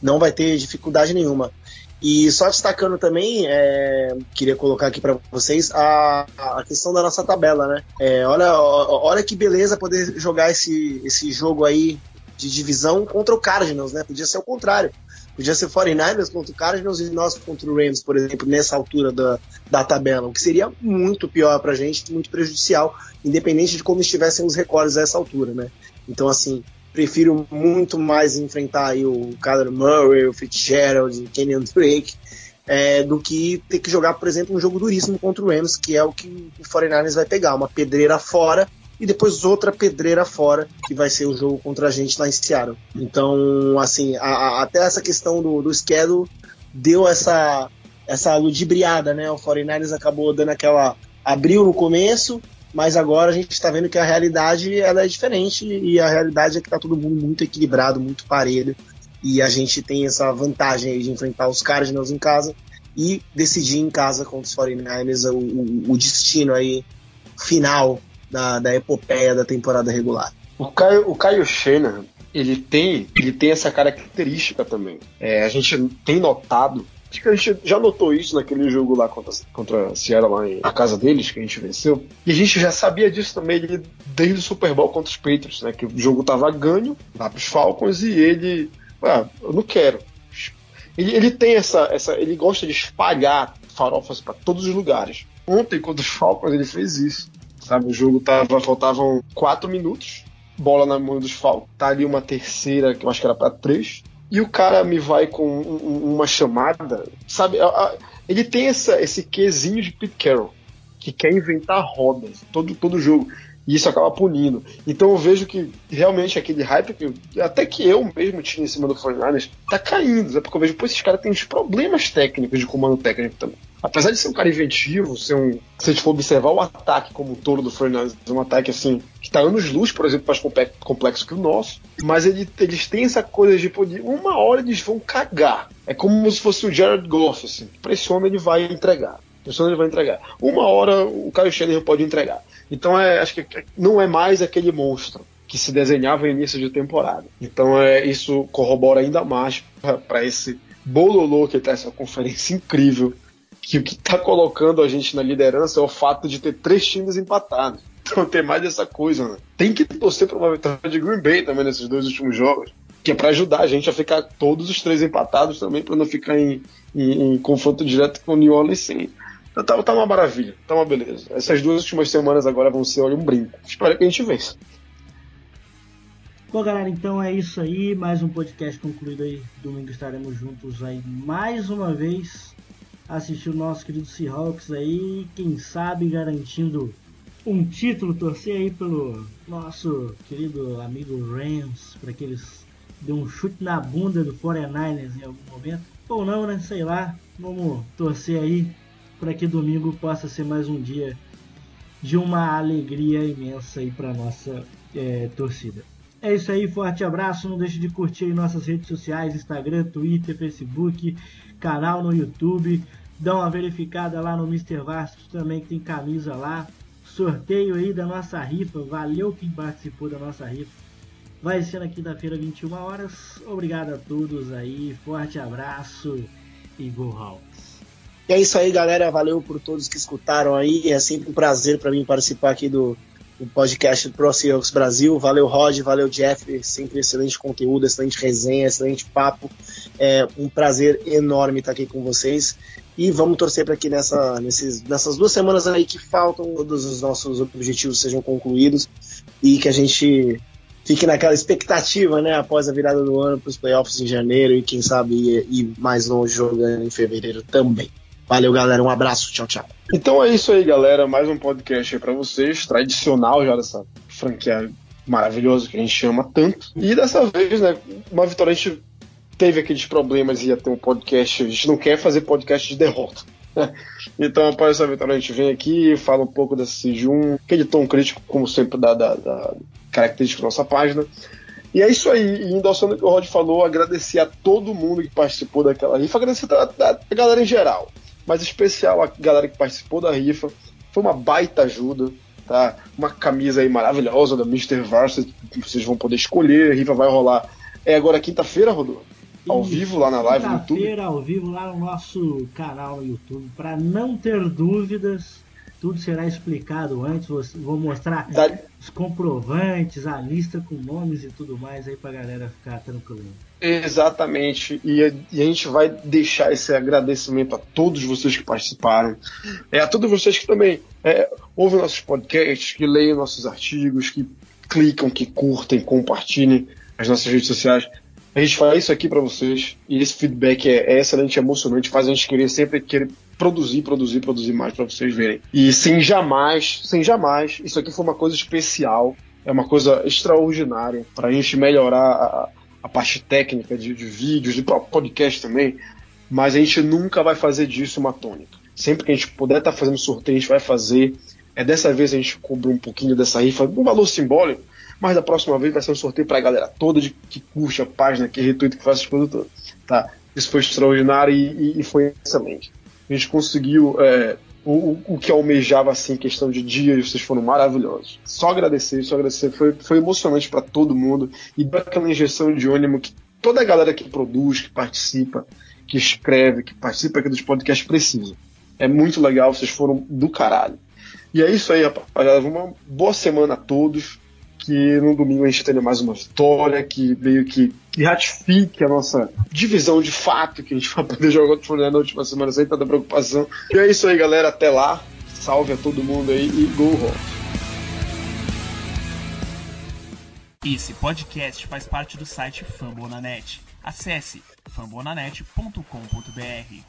não vai ter dificuldade nenhuma. E só destacando também, é, queria colocar aqui para vocês a, a questão da nossa tabela, né? É, olha, olha que beleza poder jogar esse, esse jogo aí de divisão contra o Cardinals, né? Podia ser o contrário. Podia ser 49ers contra o Cardinals e nós contra o Rams, por exemplo, nessa altura da, da tabela, o que seria muito pior pra gente, muito prejudicial, independente de como estivessem os recordes a essa altura, né? Então, assim, prefiro muito mais enfrentar aí o Kyler Murray, o Fitzgerald, o Kenyon Drake, é, do que ter que jogar, por exemplo, um jogo duríssimo contra o Rams, que é o que o 49ers vai pegar, uma pedreira fora e depois outra pedreira fora, que vai ser o jogo contra a gente lá em Seattle. Então, assim, a, a, até essa questão do, do schedule deu essa, essa ludibriada, né? O 49ers acabou dando aquela... abriu no começo, mas agora a gente está vendo que a realidade ela é diferente e a realidade é que está todo mundo muito equilibrado, muito parelho e a gente tem essa vantagem de enfrentar os Cardinals em casa e decidir em casa contra os 49ers o, o, o destino aí final da, da epopeia da temporada regular. O Caio, o Caio Shanahan, ele tem, ele tem essa característica também. É, a gente tem notado Acho que a gente já notou isso naquele jogo lá contra, contra a Sierra, lá em, na casa deles, que a gente venceu. E a gente já sabia disso também desde o Super Bowl contra os Patriots, né? Que o jogo tava ganho lá pros Falcons e ele. Ah, eu não quero. Ele, ele tem essa, essa. Ele gosta de espalhar farofas para todos os lugares. Ontem, contra os Falcons, ele fez isso. Sabe, o jogo tava. Faltavam quatro minutos. Bola na mão dos Falcons. Tá ali uma terceira, que eu acho que era para três e o cara me vai com uma chamada, sabe? Ele tem essa, esse quesinho de Pete Carroll, que quer inventar rodas todo, todo jogo. E isso acaba punindo. Então eu vejo que realmente aquele hype que até que eu mesmo tinha em cima do 49 tá caindo. É porque eu vejo, pô, esses caras têm uns problemas técnicos de comando técnico também. Apesar de ser um cara inventivo, ser um. Se a gente for observar o ataque como um todo do 49 um ataque assim, que tá anos luz, por exemplo, mais complexo que o nosso. Mas ele, eles têm essa coisa de poder. Uma hora eles vão cagar. É como se fosse o Jared Goff, assim. Pressiona, ele vai entregar. Pressiona, ele vai entregar. Uma hora o Kyle Shanahan pode entregar. Então é, acho que não é mais aquele monstro que se desenhava no início de temporada. Então é, isso corrobora ainda mais para esse bololô que tá essa conferência incrível, que o que está colocando a gente na liderança é o fato de ter três times empatados. *laughs* Então tem mais dessa coisa, né? Tem que torcer para uma vitória de Green Bay também nesses dois últimos jogos, que é para ajudar a gente a ficar todos os três empatados também, para não ficar em, em, em, confronto direto com o New Orleans sem. Então, tá, tá uma maravilha, tá uma beleza. Essas duas últimas semanas agora vão ser olha, um brinco. Espero que a gente vença. Bom, galera, então é isso aí. Mais um podcast concluído aí. Domingo estaremos juntos aí mais uma vez. Assistir o nosso querido Seahawks aí. Quem sabe garantindo um título. Torcer aí pelo nosso querido amigo Rams. Para que eles deu um chute na bunda do 49ers em algum momento. Ou não, né? Sei lá. Vamos torcer aí para que domingo possa ser mais um dia de uma alegria imensa aí para nossa é, torcida. É isso aí, forte abraço. Não deixe de curtir nossas redes sociais: Instagram, Twitter, Facebook, canal no YouTube. Dá uma verificada lá no Mr. Vasco também, que tem camisa lá. Sorteio aí da nossa rifa. Valeu quem participou da nossa rifa. Vai ser na quinta-feira, 21 horas. Obrigado a todos aí. Forte abraço e Go Hawks. E é isso aí, galera. Valeu por todos que escutaram aí. É sempre um prazer para mim participar aqui do, do podcast do Pro Seahawks Brasil. Valeu, Rod. Valeu, Jeff. Sempre excelente conteúdo, excelente resenha, excelente papo. É um prazer enorme estar aqui com vocês. E vamos torcer para que nessa, nesses, nessas duas semanas aí que faltam, todos os nossos objetivos sejam concluídos e que a gente fique naquela expectativa, né, após a virada do ano para os playoffs em janeiro e quem sabe ir mais longe jogando em fevereiro também. Valeu, galera. Um abraço. Tchau, tchau. Então é isso aí, galera. Mais um podcast aí pra vocês. Tradicional já dessa franquia maravilhosa que a gente ama tanto. E dessa vez, né, uma vitória a gente teve aqueles problemas e ia ter um podcast. A gente não quer fazer podcast de derrota. Então, após essa vitória, a gente vem aqui, fala um pouco desse Sejum, aquele tom crítico, como sempre, da, da, da característica da nossa página. E é isso aí, e endossando o que o Rod falou, agradecer a todo mundo que participou daquela rifa, agradecer a, a, a galera em geral mas especial a galera que participou da rifa. Foi uma baita ajuda, tá? Uma camisa aí maravilhosa da Mr. Varsity, vocês vão poder escolher, a rifa vai rolar. É agora quinta-feira, Rodô? Ao Isso, vivo lá na live no YouTube? Quinta-feira ao vivo lá no nosso canal no YouTube, para não ter dúvidas tudo será explicado antes. Vou mostrar da... os comprovantes, a lista com nomes e tudo mais aí pra galera ficar tranquila. Exatamente. E a, e a, gente vai deixar esse agradecimento a todos vocês que participaram. É, a todos vocês que também é, ouvem nossos podcasts, que leem nossos artigos, que clicam, que curtem, compartilhem as nossas redes sociais. A gente faz isso aqui para vocês e esse feedback é, é excelente, emocionante, faz a gente querer sempre querer produzir, produzir, produzir mais para vocês verem. E sem jamais, sem jamais, isso aqui foi uma coisa especial, é uma coisa extraordinária para a gente melhorar a, a parte técnica de, de vídeos, de podcast também, mas a gente nunca vai fazer disso uma tônica. Sempre que a gente puder estar tá fazendo sorteio, a gente vai fazer. É dessa vez a gente cobrou um pouquinho dessa rifa, um valor simbólico, mas da próxima vez vai ser um sorteio para a galera toda de, que curte a página, que retuita, que faz essas coisas todas. Tá? Isso foi extraordinário e, e, e foi excelente a gente conseguiu é, o, o que almejava assim, questão de dias, vocês foram maravilhosos. Só agradecer, só agradecer, foi, foi emocionante para todo mundo e deu aquela injeção de ânimo que toda a galera que produz, que participa, que escreve, que participa aqui dos podcasts precisa. É muito legal, vocês foram do caralho. E é isso aí, rapaziada. Uma boa semana a todos que no domingo a gente tenha mais uma vitória, que meio que, ratifique a nossa divisão de fato, que a gente *laughs* vai poder jogar contra o na última semana sem tanta preocupação. E é isso aí, galera. Até lá. Salve a todo mundo aí e Go Rock! Esse podcast faz parte do site Fambonanet. Acesse fambonanet.com.br.